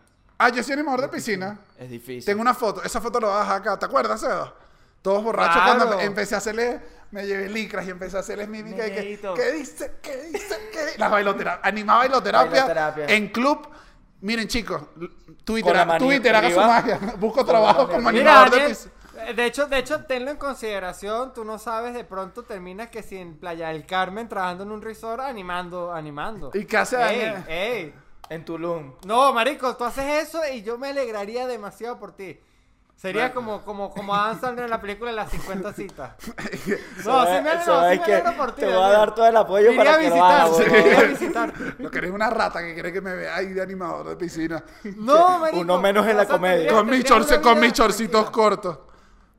Ah, yo soy animador de piscina. Es difícil. Tengo una foto. Esa foto la voy a dejar acá. ¿Te acuerdas, Seba? Todos borrachos Claro. cuando empe- empecé a hacerle. Me llevé licras y empecé a hacerles mímica. y que, Negrito. ¿Qué dice? ¿Qué dice? ¿Qué dice? La bailoterapia. Animaba bailoterapia, Bailoterapia. en club. Miren, chicos. Twitter, Con la mano Twitter haga su arriba. magia. Busco trabajo como Mira, animador de Daniel, piscina. eh, de hecho, de hecho, tenlo en consideración. Tú no sabes, de pronto terminas que si en Playa del Carmen trabajando en un resort animando, animando. ¿Y qué hace ey, Daniel? ey. En Tulum. No, marico, tú haces eso y yo me alegraría demasiado por ti. Sería como, como, como Adam Sandler en la película Las 50 citas. No, sí me, no, sí me alegro por ti. Te voy a dar todo el apoyo Iría para a que lo hagas. huevón. iría a visitarte. Lo que eres una rata que quiere que me vea ahí de animador de piscina. No, marico. Uno menos en la comedia. tendría- Con mis, una con mis chorcitos cortos.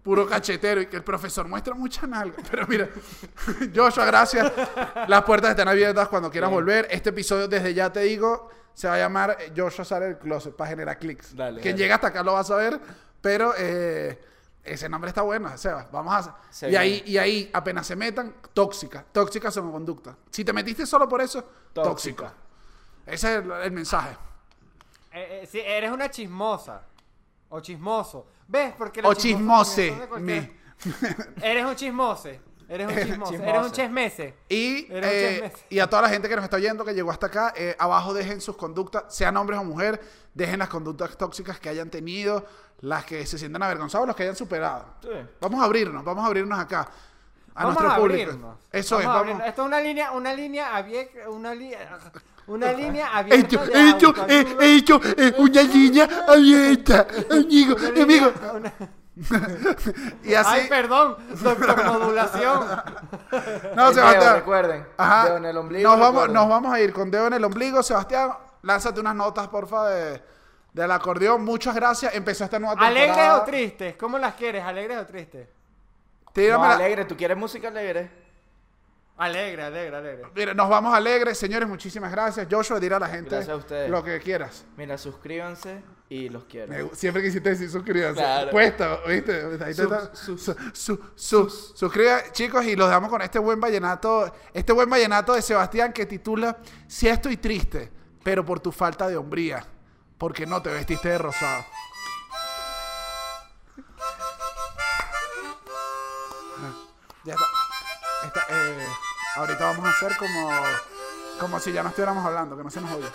Puro cachetero. Y que el profesor muestra mucha nalga. Pero mira, Joshua, gracias. Las puertas están abiertas cuando quieras volver. Este episodio, desde ya te digo, se va a llamar eh, Joshua sale del closet para generar clics. Dale, Quien dale. llega hasta acá lo va a saber. Pero eh, ese nombre está bueno, Seba. Vamos a... Se y, viene. ahí, y ahí, apenas se metan, tóxica. Tóxica son conducta. Si te metiste solo por eso, tóxico. Tóxica. Ese es el, el mensaje. Eh, eh, sí, eres una chismosa. O chismoso. ¿Ves? Porque O chismose. me. Eres un chismose. Eres un chismoso. Chismoso. Eres un. Y, eh, chismes. y a toda la gente que nos está oyendo, que llegó hasta acá, eh, abajo dejen sus conductas, sean hombres o mujeres, dejen las conductas tóxicas que hayan tenido, las que se sientan avergonzados, los que hayan superado. Sí. Vamos a abrirnos, vamos a abrirnos acá. A Vamos nuestro a público. abrirnos. Eso Vamos es, vamos. abrirnos. Esto es una línea, una línea abierta, una línea, una línea Hecho, abierta de hecho, he hecho eh, una línea abierta, amigo, amigo. Y así, Ay, perdón, doctor modulación. no, El Sebastián. dedo, recuerden. Ajá. Dedo en el ombligo. nos, vamos, recuerden. nos vamos a ir con dedo en el ombligo. Sebastián, lánzate unas notas, porfa, de, del acordeón. Muchas gracias. Empezó esta nueva temporada. ¿Alegres o tristes? ¿Cómo las quieres? ¿Alegres o tristes? No, alegre. ¿Tú quieres música alegre? Alegre, alegre, alegre. Mira, nos vamos alegres. Señores, muchísimas gracias. Joshua, dirá a la gente Gracias a ustedes. lo que quieras. Mira, suscríbanse y los quiero. Me siempre quisiste decir suscríbanse. Claro. Cuesta, ¿viste? Ahí Sus- está- sus- su- su- su- suscriba- chicos, y los dejamos con este buen vallenato. Este buen vallenato de Sebastián que titula Si estoy triste, pero por tu falta de hombría, porque no te vestiste de rosado. Ya está. Esta, eh, ahorita vamos a hacer como, como si ya no estuviéramos hablando, que no se nos oye.